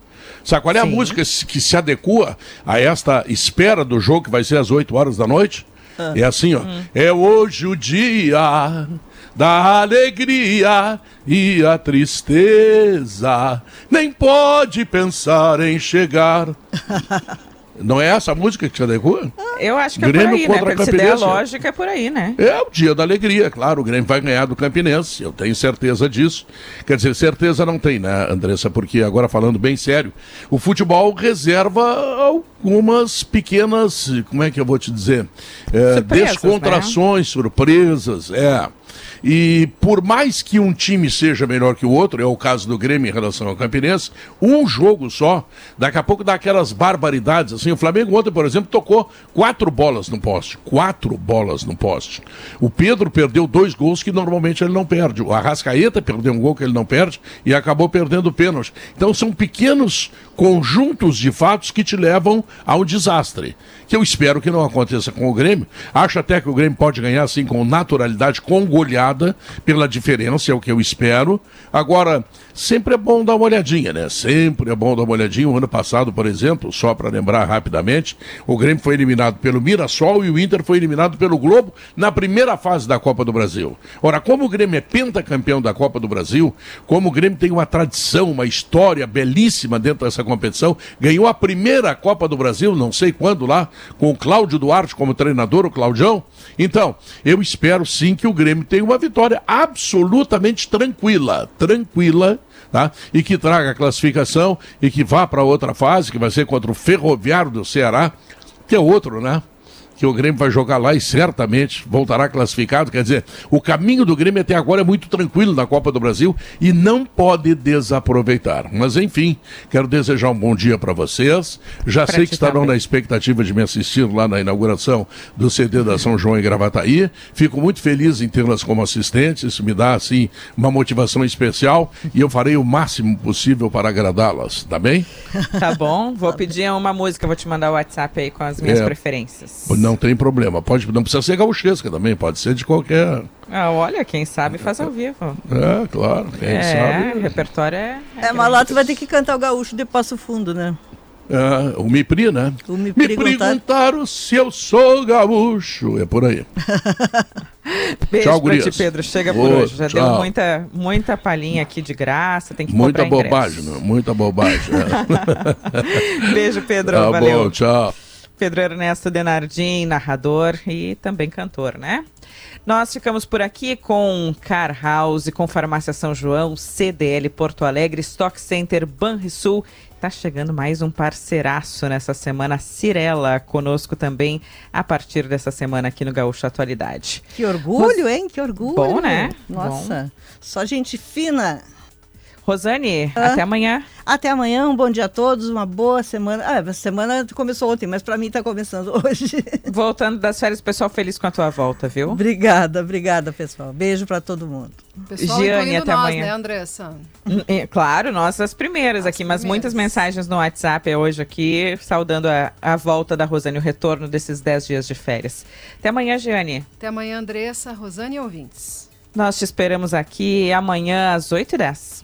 Sabe qual é Sim. a música que se adequa a esta espera do jogo que vai ser às 8 horas da noite? Ah. É assim, ó. Hum. É hoje o dia da alegria e a tristeza. Nem pode pensar em chegar. Não é essa a música que te adequa? Eu acho que Grêmio é por aí, né? Porque se der a lógica, é por aí, né? É o dia da alegria, claro. O Grêmio vai ganhar do Campinense, eu tenho certeza disso. Quer dizer, certeza não tem, né, Andressa? Porque agora falando bem sério, o futebol reserva algumas pequenas, como é que eu vou te dizer? É, descontrações, né? surpresas, é. E por mais que um time seja melhor que o outro, é o caso do Grêmio em relação ao Campinense, um jogo só, daqui a pouco dá aquelas barbaridades. Assim, o Flamengo ontem, por exemplo, tocou quatro bolas no poste. Quatro bolas no poste. O Pedro perdeu dois gols que normalmente ele não perde. O Arrascaeta perdeu um gol que ele não perde e acabou perdendo o pênalti. Então são pequenos conjuntos de fatos que te levam ao desastre. Que eu espero que não aconteça com o Grêmio. Acho até que o Grêmio pode ganhar assim com naturalidade, com goleada, pela diferença, é o que eu espero. Agora, sempre é bom dar uma olhadinha, né? Sempre é bom dar uma olhadinha. O ano passado, por exemplo, só para lembrar rapidamente, o Grêmio foi eliminado pelo Mirassol e o Inter foi eliminado pelo Globo na primeira fase da Copa do Brasil. Ora, como o Grêmio é pentacampeão da Copa do Brasil, como o Grêmio tem uma tradição, uma história belíssima dentro dessa competição, ganhou a primeira Copa do Brasil, não sei quando lá, com o Cláudio Duarte como treinador, o Claudião. Então, eu espero sim que o Grêmio tenha uma vitória absolutamente tranquila, tranquila tá? E que traga a classificação e que vá para outra fase, que vai ser contra o Ferroviário do Ceará, que é outro, né? Que o Grêmio vai jogar lá e certamente voltará classificado. Quer dizer, o caminho do Grêmio até agora é muito tranquilo na Copa do Brasil e não pode desaproveitar. Mas enfim, quero desejar um bom dia para vocês. Já pra sei que estarão na expectativa de me assistir lá na inauguração do CD da São João em Gravataí. Fico muito feliz em tê-las como assistentes, isso me dá assim uma motivação especial e eu farei o máximo possível para agradá-las, tá bem? Tá bom, vou pedir uma música, vou te mandar o WhatsApp aí com as minhas é, preferências. Não não tem problema. Pode, não precisa ser gauchesca também, pode ser de qualquer. Ah, olha, quem sabe faz ao vivo. É, claro, quem é, sabe. O repertório é. É, é mas lá tu vai ter que cantar o gaúcho de Passo Fundo, né? É, o Mipri, né? O Mipri Me perguntaram se eu sou gaúcho. É por aí. Beijo tchau, pra ti, Pedro. Chega por hoje. Já tchau. deu muita, muita palhinha aqui de graça. Tem que Muita bobagem, não? Muita bobagem. É. Beijo, Pedro. Tá valeu. Bom, tchau. Pedro Ernesto Denardim, narrador e também cantor, né? Nós ficamos por aqui com Car House, com Farmácia São João, CDL Porto Alegre, Stock Center Banrisul. Tá chegando mais um parceiraço nessa semana, Cirela, conosco também a partir dessa semana aqui no Gaúcho Atualidade. Que orgulho, Mas... hein? Que orgulho. Bom, né? Nossa, Bom. só gente fina. Rosane, ah, até amanhã. Até amanhã, um bom dia a todos, uma boa semana. Ah, a semana começou ontem, mas para mim está começando hoje. Voltando das férias, pessoal feliz com a tua volta, viu? Obrigada, obrigada, pessoal. Beijo para todo mundo. Pessoal, Giane, até nós, amanhã. né, Andressa? Hum, é, claro, nós as primeiras as aqui, primeiras. mas muitas mensagens no WhatsApp hoje aqui, saudando a, a volta da Rosane, o retorno desses 10 dias de férias. Até amanhã, Giane. Até amanhã, Andressa, Rosane e ouvintes. Nós te esperamos aqui amanhã às 8h10.